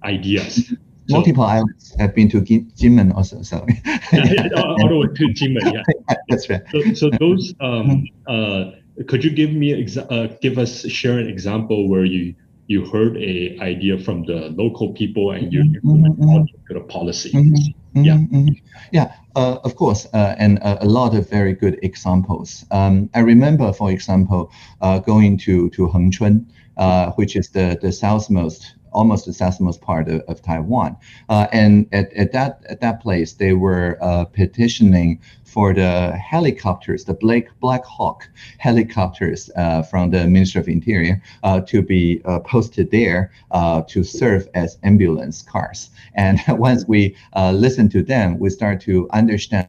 ideas multiple islands. I've been to Jinmen also. So yeah, yeah, all the way to Jinmen. Yeah, that's right. So, so those um, uh, could you give me exa- uh, give us share an example where you you heard a idea from the local people and you implemented mm-hmm. mm-hmm. the policy. Mm-hmm. Yeah, mm-hmm. yeah. Uh, of course, uh, and a, a, lot of very good examples. Um, I remember, for example, uh, going to to Hengchun, uh, which is the the southmost almost the southmost part of, of Taiwan. Uh, and at, at that at that place, they were uh, petitioning for the helicopters, the Black Black Hawk helicopters uh, from the Ministry of Interior uh, to be uh, posted there uh, to serve as ambulance cars. And once we listen to them, we start to understand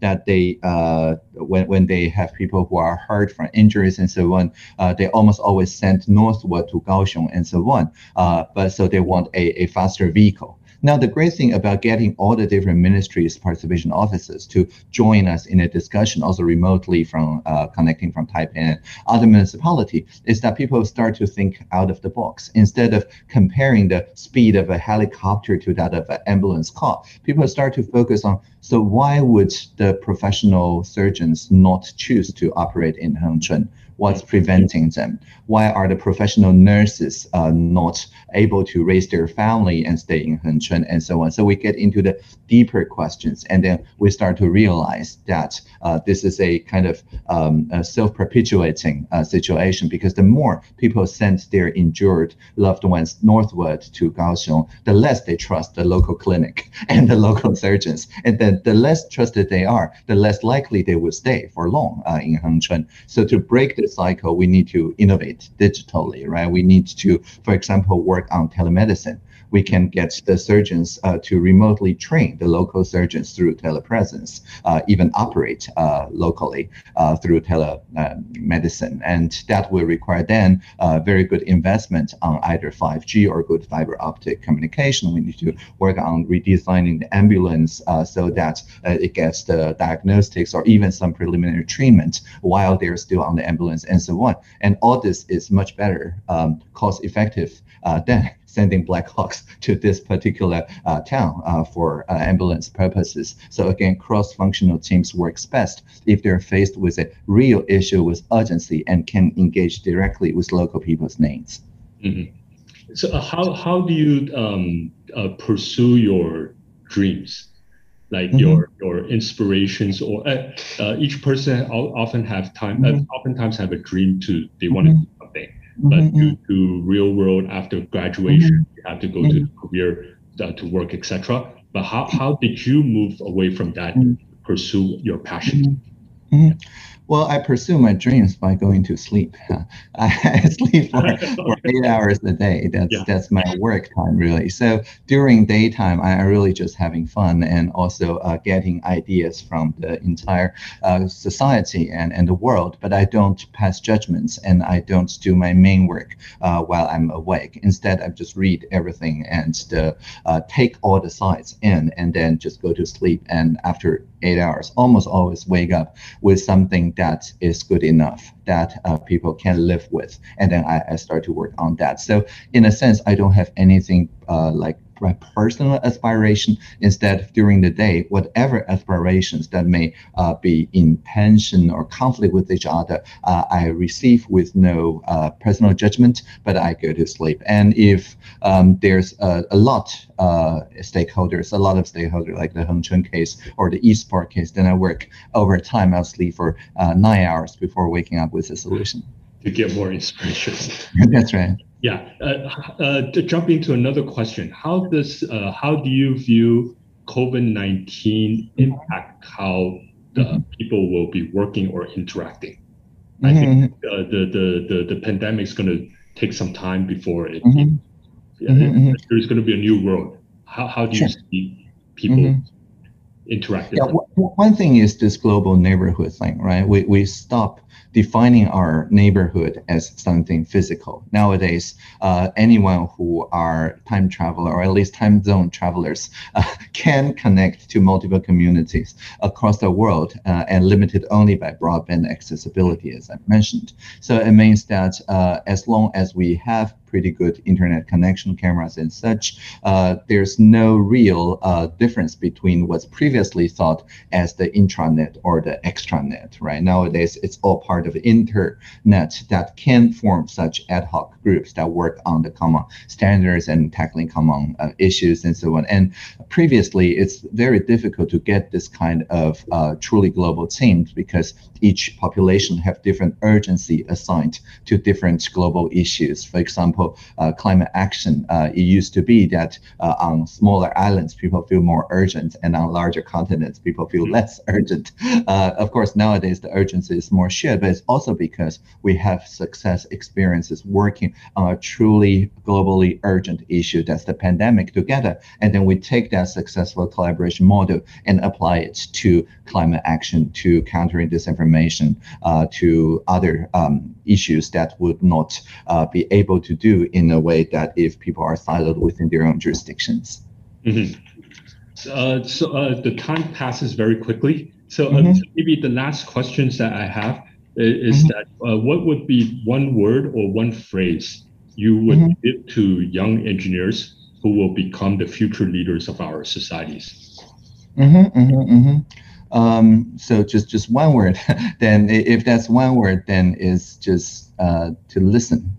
that they uh, when, when they have people who are hurt from injuries and so on, uh, they almost always send northward to Kaohsiung and so on. Uh, but so they want a, a faster vehicle. Now, the great thing about getting all the different ministries, participation offices to join us in a discussion, also remotely from uh, connecting from Taipei and other municipality, is that people start to think out of the box. Instead of comparing the speed of a helicopter to that of an ambulance car, people start to focus on so why would the professional surgeons not choose to operate in Hengchun? What's preventing them? Why are the professional nurses uh, not able to raise their family and stay in Hengchun and so on? So we get into the deeper questions, and then we start to realize that uh, this is a kind of um, self-perpetuating uh, situation because the more people send their injured loved ones northward to Kaohsiung, the less they trust the local clinic and the local surgeons, and then the less trusted they are, the less likely they will stay for long uh, in Hengchun. So to break this cycle, we need to innovate digitally, right? We need to, for example, work on telemedicine we can get the surgeons uh, to remotely train the local surgeons through telepresence, uh, even operate uh, locally uh, through telemedicine. And that will require then very good investment on either 5G or good fiber optic communication. We need to work on redesigning the ambulance so that it gets the diagnostics or even some preliminary treatment while they're still on the ambulance and so on. And all this is much better um, cost effective uh, than sending Black Hawks to this particular uh, town uh, for uh, ambulance purposes. So again, cross-functional teams works best if they're faced with a real issue with urgency and can engage directly with local people's needs. Mm-hmm. So uh, how how do you um, uh, pursue your dreams? like mm-hmm. your your inspirations or uh, uh, each person often have time mm-hmm. uh, oftentimes have a dream to they want to mm-hmm. But mm-hmm. due to real world after graduation, mm-hmm. you have to go to career uh, to work, etc. But how, how did you move away from that, pursue your passion? Mm-hmm. Well, I pursue my dreams by going to sleep. I sleep for, for eight hours a day. That's yeah. that's my work time really. So during daytime, I am really just having fun and also uh, getting ideas from the entire uh, society and, and the world. But I don't pass judgments and I don't do my main work uh, while I'm awake. Instead, I just read everything and the, uh, take all the sides in and then just go to sleep. And after eight hours, almost always wake up with something that is good enough that uh, people can live with. And then I, I, start to work on that. So in a sense, I don't have anything uh, like right personal aspiration instead during the day whatever aspirations that may uh, be in tension or conflict with each other uh, i receive with no uh, personal judgment but i go to sleep. And if um, there's a, a lot uh, stakeholders a lot of stakeholders like the Heng Chun case or the eSport case then i work over time i'll sleep for uh, nine hours before waking up with a solution. To get more inspiration. That's right yeah. Uh, uh, to jump into another question, how does uh, how do you view COVID nineteen impact how the mm-hmm. people will be working or interacting? Mm-hmm. I think uh, the the the the pandemic is going to take some time before it. Mm-hmm. mm-hmm. There's going to be a new world. How how do you sure. see people? Mm-hmm. Interacting. Yeah, one thing is this global neighborhood thing, right? We, we stop defining our neighborhood as something physical. Nowadays, uh, anyone who are time traveler or at least time zone travelers uh, can connect to multiple communities across the world uh, and limited only by broadband accessibility, as I mentioned. So it means that uh, as long as we have pretty good internet connection cameras and such, uh, there's no real uh, difference between what's previously thought as the intranet or the extranet, right? Nowadays, it's all part of internet that can form such ad hoc groups that work on the common standards and tackling common uh, issues and so on. And previously, it's very difficult to get this kind of uh, truly global teams because each population have different urgency assigned to different global issues. For example, uh, climate action, uh, it used to be that uh, on smaller islands, people feel more urgent, and on larger continents, people feel mm-hmm. less urgent. Uh, of course, nowadays the urgency is more shared, but it's also because we have success experiences working on a truly globally urgent issue that's the pandemic together. And then we take that successful collaboration model and apply it to climate action, to countering disinformation, uh, to other um, issues that would not uh, be able to do in a way that if people are siloed within their own jurisdictions. Mm-hmm. Uh, so uh, the time passes very quickly. So, uh, mm-hmm. maybe the last questions that I have is mm-hmm. that uh, what would be one word or one phrase you would mm-hmm. give to young engineers who will become the future leaders of our societies? Mm-hmm, mm-hmm. Um, so just just one word. then if that's one word, then it's just uh, to listen.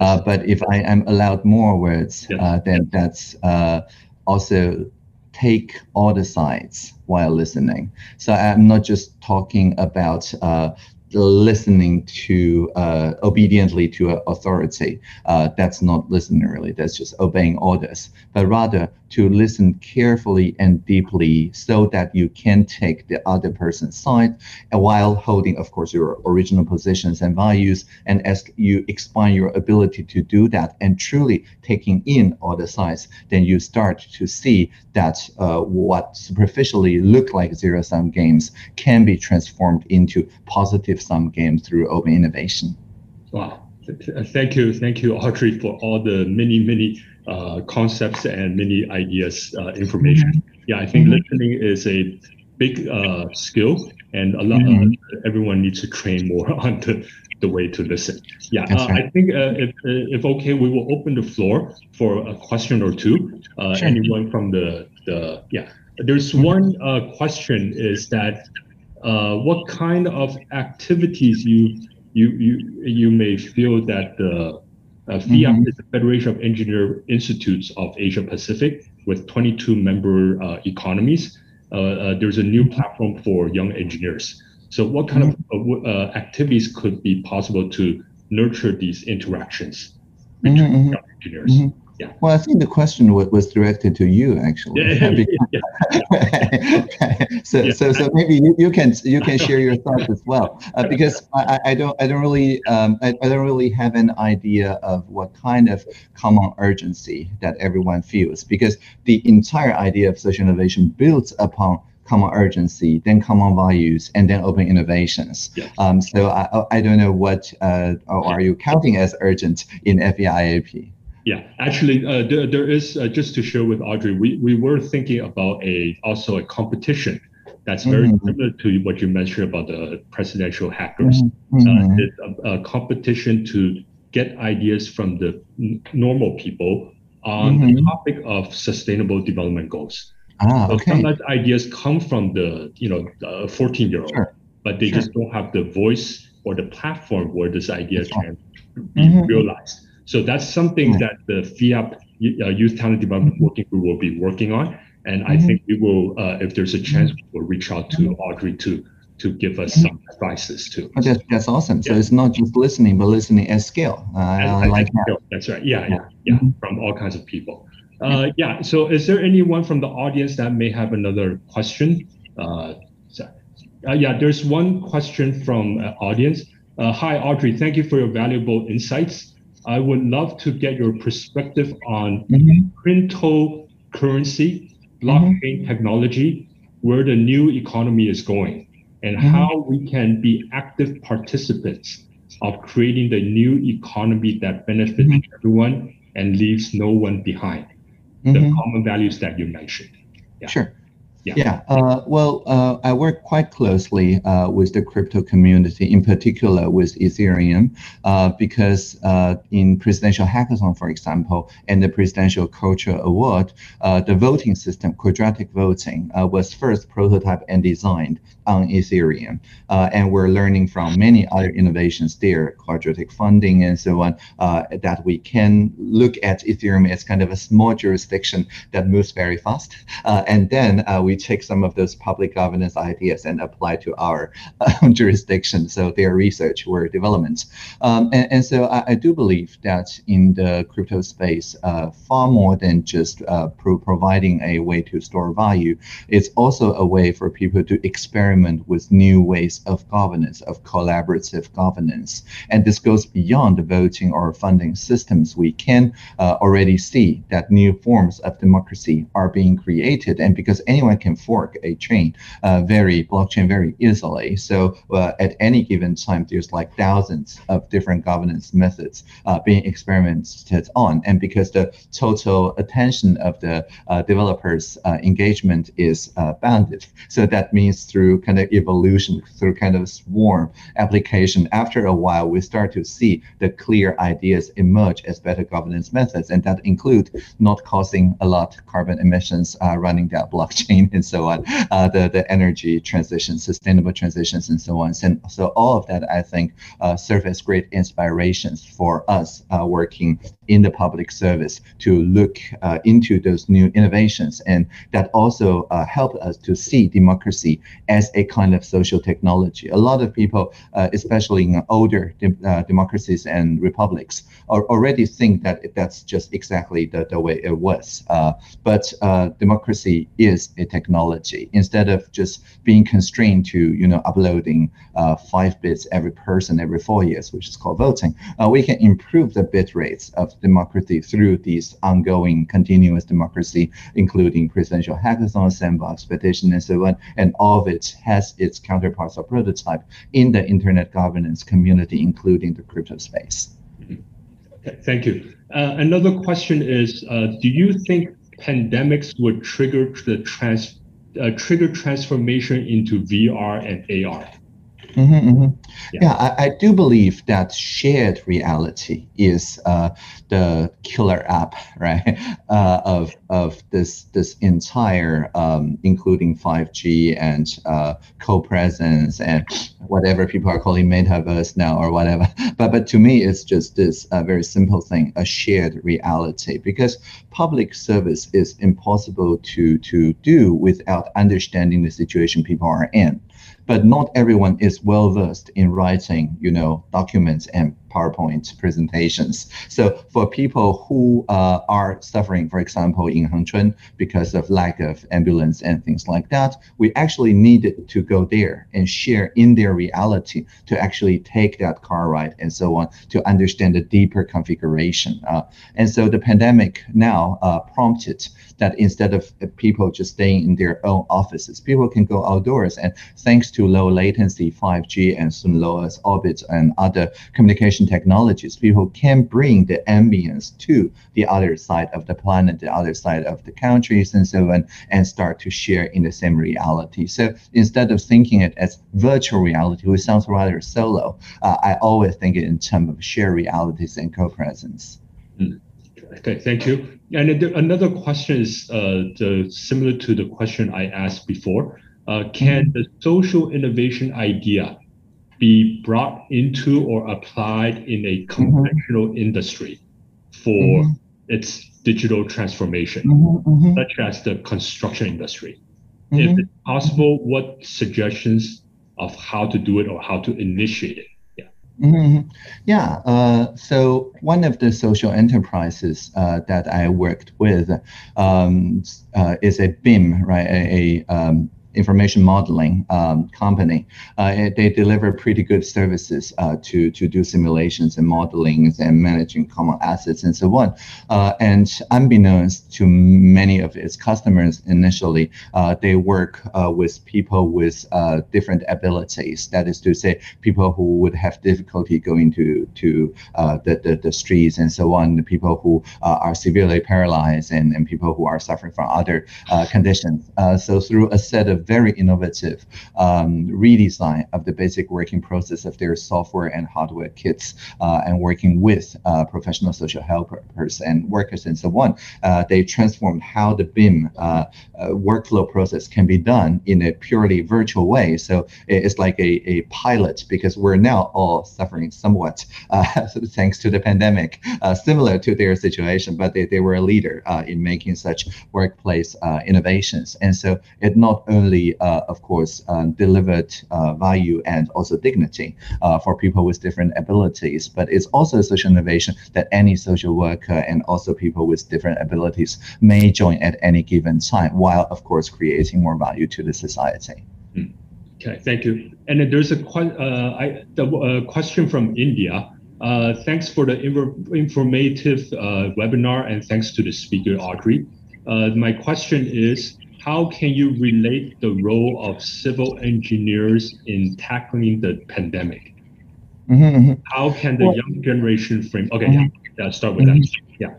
Uh, but if I am allowed more words, yeah. uh, then that's uh, also take all the sides while listening. So I'm not just talking about uh, listening to uh, obediently to authority. Uh, that's not listening really. That's just obeying orders. But rather to listen carefully and deeply so that you can take the other person's side while holding, of course, your original positions and values. And as you expand your ability to do that and truly taking in all the sides, then you start to see that uh, what superficially look like zero sum games can be transformed into positive sum games through open innovation. Wow. Thank you. Thank you, Audrey, for all the many, many uh, concepts and many ideas, uh, information. Mm-hmm. Yeah, I think mm-hmm. listening is a big uh, skill, and a lot mm-hmm. everyone needs to train more on the, the way to listen. Yeah, uh, right. I think uh, if if okay, we will open the floor for a question or two. Uh, sure. Anyone from the the yeah, there's mm-hmm. one question is that what kind of activities you you you you may feel that the uh, mm-hmm. is the Federation of Engineer Institutes of Asia Pacific with 22 member uh, economies. Uh, uh, there's a new platform for young engineers. So, what kind mm-hmm. of uh, activities could be possible to nurture these interactions between mm-hmm. young engineers? Yeah. Well, I think the question was, was directed to you actually. So, yeah. so, so maybe you, you can you can share your thoughts as well, uh, because I, I don't I don't really um, I, I don't really have an idea of what kind of common urgency that everyone feels, because the entire idea of social innovation builds upon common urgency, then common values, and then open innovations. Um, so I, I don't know what uh, are you counting as urgent in FEIAP? Yeah, actually, uh, there, there is uh, just to share with Audrey, we, we were thinking about a also a competition that's very mm-hmm. similar to what you mentioned about the presidential hackers. Mm-hmm. Uh, it's a, a, competition to get ideas from the n- normal people on mm-hmm. the topic of sustainable development goals. Ah, so okay. some of the ideas come from the you know 14 year old, sure. but they sure. just don't have the voice or the platform where this idea can be mm-hmm. realized. So that's something that the FEIAP uh, Youth Talent Development mm-hmm. Working Group will be working on. And I mm-hmm. think we will, uh, if there's a chance, we will reach out to Audrey to to give us some advices too. Oh, that's, that's awesome. So it's not just listening, but listening at scale. Uh, I like that. Scale. That's right. Yeah, yeah, yeah. Mm-hmm. From all kinds of people. Uh, yeah. So is there anyone from the audience that may have another question? Uh, uh, yeah, there's one question from uh, audience. Uh, hi, Audrey. Thank you for your valuable insights. I would love to get your perspective on mm-hmm. cryptocurrency, blockchain mm-hmm. technology, where the new economy is going, and mm-hmm. how we can be active participants of creating the new economy that benefits mm-hmm. everyone and leaves no one behind. The mm-hmm. common values that you mentioned. Yeah. Sure. Yeah. yeah uh, well, uh, I work quite closely uh, with the crypto community, in particular with Ethereum, uh, because uh, in Presidential Hackathon, for example, and the Presidential Culture Award, uh, the voting system, quadratic voting, was first prototyped and designed on Ethereum. and we're learning from many other innovations there, quadratic funding and so on, that we can look at Ethereum as kind of a small jurisdiction that moves very fast. and then we we take some of those public governance ideas and apply to our uh, jurisdiction. So their research or developments. Um, and, and, so I, I, do believe that in the crypto space, uh, far more than just uh, pro providing a way to store value, it's also a way for people to experiment with new ways of governance, of collaborative governance. And this goes beyond the voting or funding systems. We can uh, already see that new forms of democracy are being created. And because anyone can fork a chain uh, very blockchain very easily. So uh, at any given time, there's like thousands of different governance methods uh, being experimented on. And because the total attention of the uh, developers uh, engagement is bounded, so that means through kind of evolution, through kind of swarm application, after a while, we start to see the clear ideas emerge as better governance methods. And that include not causing a lot carbon emissions running that blockchain and so on, uh, the, the energy transition, sustainable transitions, and so on. And so all of that, I think, uh, serve as great inspirations for us uh, working in the public service to look uh, into those new innovations. And that also uh, helped us to see democracy as a kind of social technology. A lot of people, uh, especially in older de democracies and republics, are, already think that that's just exactly the, the way it was. but democracy is a technology technology instead of just being constrained to you know uploading uh, five bits every person every four years, which is called voting. Uh, we can improve the bit rates of democracy through these ongoing continuous democracy, including presidential hackathons, sandbox, petition, and so on. And all of it has its counterparts or prototype in the internet governance community, including the crypto space. Okay, Thank you. Uh, another question is, uh, do you think pandemics would trigger the trans uh, trigger transformation into VR and AR. Mm-hmm, mm-hmm. Yeah, yeah I, I, do believe that shared reality is uh, the killer app, right? Uh, of of this this entire, um, including 5G and uh, co-presence and whatever people are calling metaverse now or whatever. But but to me, it's just this uh, very simple thing: a shared reality. Because public service is impossible to to do without understanding the situation people are in but not everyone is well versed in writing, you know, documents and PowerPoint presentations. So for people who uh, are suffering, for example, in Hengchun because of lack of ambulance and things like that, we actually needed to go there and share in their reality to actually take that car ride and so on to understand the deeper configuration. Uh, and so the pandemic now uh, prompted that instead of people just staying in their own offices, people can go outdoors. And thanks to low latency 5G and soon low Earth orbit and other communication technologies, people can bring the ambience to the other side of the planet, the other side of the countries, and so on, and start to share in the same reality. So instead of thinking it as virtual reality, which sounds rather solo, uh, I always think it in terms of shared realities and co-presence. Mm. Okay, thank you. And another question is uh, the, similar to the question I asked before. Uh, can mm-hmm. the social innovation idea be brought into or applied in a mm-hmm. conventional mm-hmm. industry for mm-hmm. its digital transformation, mm-hmm, mm-hmm. such as the construction industry? If it's possible, what suggestions of how to do it or how to initiate it? Mm-hmm. Yeah. Uh, so one of the social enterprises uh, that I worked with um, uh, is a BIM, right? A, a um, information modeling um, company. Uh, they deliver pretty good services uh, to to do simulations and modelings and managing common assets and so on. Uh, and unbeknownst to many of its customers initially, uh, they work uh, with people with uh, different abilities. That is to say, people who would have difficulty going to to the, the, the streets and so on. The people who are severely paralyzed and, and people who are suffering from other conditions. so through a set of very innovative um, redesign of the basic working process of their software and hardware kits uh, and working with uh, professional social helpers and workers and so on. Uh, they transformed how the BIM uh, uh, workflow process can be done in a purely virtual way. So it's like a, a pilot because we're now all suffering somewhat thanks to the pandemic, similar to their situation, but they, they were a leader in making such workplace innovations. And so it not only only, uh, of course, um, delivered uh, value and also dignity uh, for people with different abilities, but it's also a social innovation that any social worker and also people with different abilities may join at any given time, while, of course, creating more value to the society. Hmm. Okay, thank you. And then there's a uh, I, the, uh, question from India. Uh, thanks for the informative uh, webinar and thanks to the speaker, Audrey. Uh, my question is, how can you relate the role of civil engineers in tackling the pandemic? Mm-hmm, mm-hmm. How can the well, young generation frame? Okay, mm-hmm. yeah, start with that. Mm-hmm. Yeah.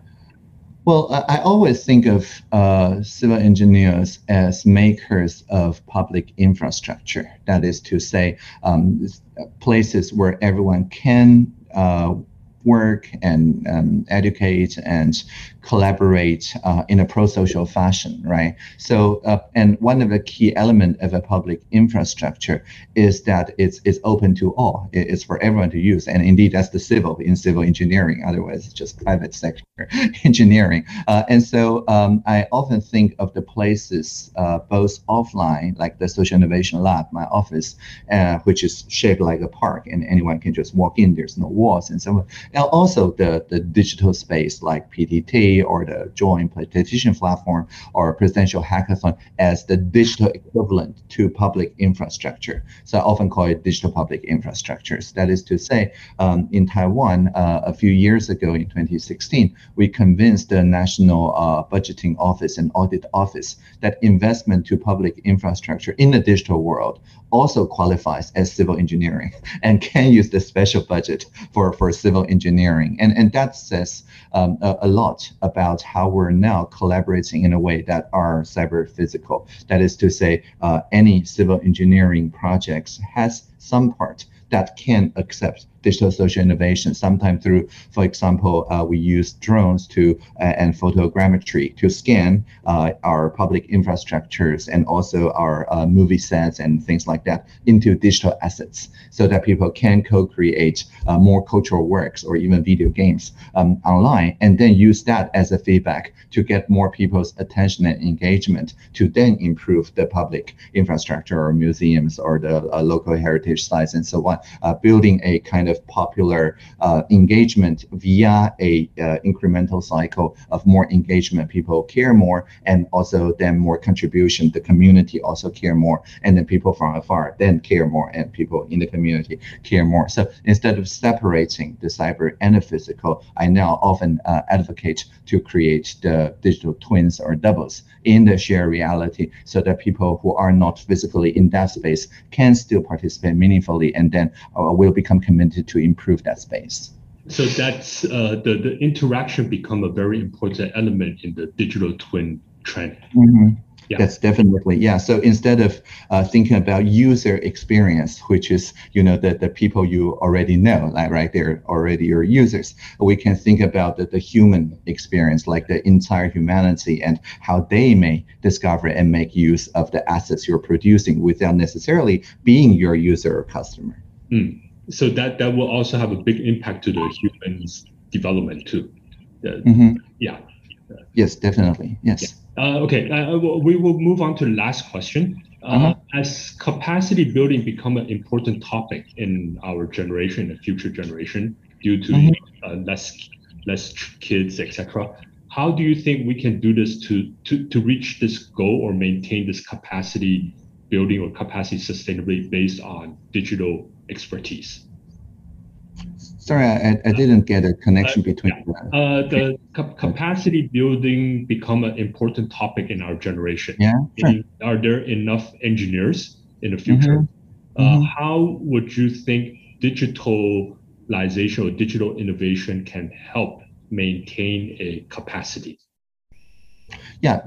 Well, I always think of uh, civil engineers as makers of public infrastructure. That is to say, um, places where everyone can uh, work and um, educate and collaborate uh, in a pro-social fashion, right? So, uh, and one of the key element of a public infrastructure is that it's, it's open to all. It's for everyone to use. And indeed, that's the civil in civil engineering. Otherwise, it's just private sector engineering. Uh, and so um, I often think of the places uh, both offline, like the Social Innovation Lab, my office, uh, which is shaped like a park and anyone can just walk in. There's no walls and so on. And also the, the digital space like PTT, or the joint petition platform or presidential hackathon as the digital equivalent to public infrastructure. So I often call it digital public infrastructures. That is to say, um, in Taiwan, uh, a few years ago in 2016, we convinced the National uh, Budgeting Office and Audit Office that investment to public infrastructure in the digital world also qualifies as civil engineering and can use the special budget for, for civil engineering. And, and that says um, a, a, lot about how we're now collaborating in a way that are cyber physical. That is to say, uh, any civil engineering projects has some part that can accept digital social innovation. Sometimes through, for example, uh, we use drones to uh, and photogrammetry to scan uh, our public infrastructures and also our uh, movie sets and things like that into digital assets, so that people can co-create uh, more cultural works or even video games um, online, and then use that as a feedback to get more people's attention and engagement to then improve the public infrastructure or museums or the uh, local heritage sites and so on, building a kind of of popular uh, engagement via a uh, incremental cycle of more engagement. People care more, and also then more contribution. The community also care more, and then people from afar then care more, and people in the community care more. So instead of separating the cyber and the physical, I now often uh, advocate to create the digital twins or doubles in the shared reality, so that people who are not physically in that space can still participate meaningfully, and then uh, will become committed to improve that space. So that's uh, the, the interaction become a very important element in the digital twin trend. Mm-hmm. Yeah. That's definitely yeah. So instead of uh, thinking about user experience, which is you know the, the people you already know, like right, they're already your users. We can think about the, the human experience, like the entire humanity and how they may discover and make use of the assets you're producing without necessarily being your user or customer. Mm. So that that will also have a big impact to the humans development too. Uh, Mhm. Yeah. Yes, definitely. Yes. Uh, okay, uh, we will move on to the last question. Uh, Uh-huh. As capacity building become an important topic in our generation and future generation due to Mhm. uh, less less kids, etc., how do you think we can do this to, to, to reach this goal or maintain this capacity building or capacity sustainably based on digital expertise? Sorry, I, I didn't get a connection Uh, between. yeah. the- Uh, the cap- capacity building become an important topic in our generation. Yeah, sure. Are there enough engineers in the future? Uh, Mhm. how would you think digitalization or digital innovation can help maintain a capacity? Yeah,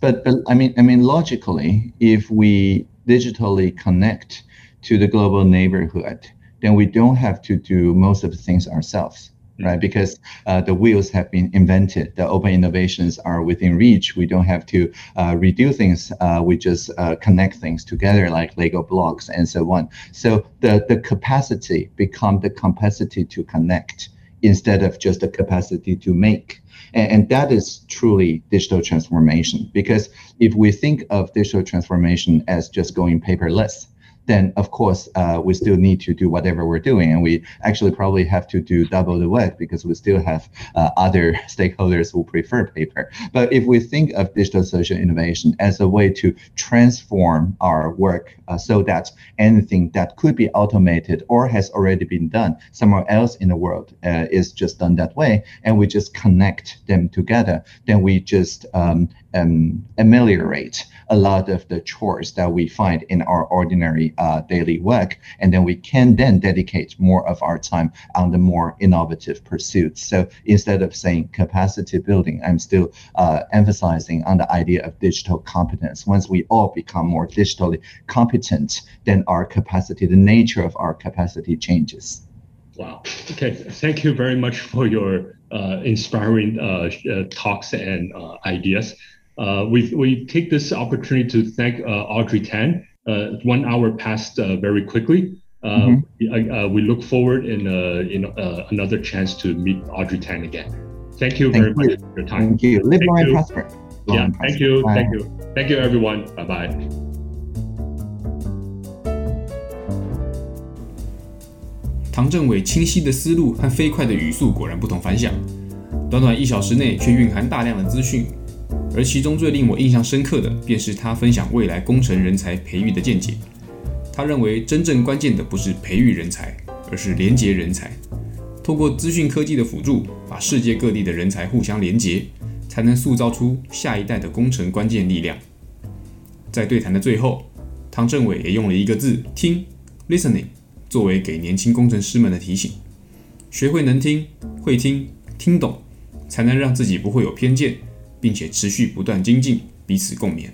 but, but I mean, I mean, logically, if we digitally connect to the global neighborhood, then we don't have to do most of the things ourselves, right? Because uh, the wheels have been invented, the open innovations are within reach. We don't have to uh, redo things. Uh, we just uh, connect things together like Lego blocks and so on. So the the capacity become the capacity to connect instead of just the capacity to make. And, and that is truly digital transformation. Because if we think of digital transformation as just going paperless, then of course uh, we still need to do whatever we're doing, and we actually probably have to do double the work because we still have uh, other stakeholders who prefer paper. But if we think of digital social innovation as a way to transform our work uh, so that anything that could be automated or has already been done somewhere else in the world uh, is just done that way, and we just connect them together, then we just um, um, ameliorate a lot of the chores that we find in our ordinary uh, daily work, and then we can then dedicate more of our time on the more innovative pursuits. So instead of saying capacity building, I'm still uh, emphasizing on the idea of digital competence. Once we all become more digitally competent, then our capacity, the nature of our capacity changes. Wow. Okay. Thank you very much for your uh, inspiring uh, uh, talks and uh, ideas. Uh, we we take this opportunity to thank uh, Audrey Tang. Uh, one hour passed uh, very quickly. Uh, mm-hmm. We, uh, we look forward in in another chance to meet Audrey Tang again. Thank you thank very you. much for your time. Thank you. Live thank long you. and prosper. Long yeah. And prosper. Thank you. Bye. Thank you. Thank you, everyone. Bye bye. Tang Zhengwei bye. 唐政委清晰的思路和飞快的语速果然不同凡响，短短一小时内却蕴含大量的资讯。而其中最令我印象深刻的，便是他分享未来工程人才培育的见解。他认为，真正关键的不是培育人才，而是连接人才。通过资讯科技的辅助，把世界各地的人才互相连接，才能塑造出下一代的工程关键力量。在对谈的最后，唐政委也用了一个字“听 ”（listening） 作为给年轻工程师们的提醒：学会能听、会听、听懂，才能让自己不会有偏见，并且持续不断精进，彼此共勉。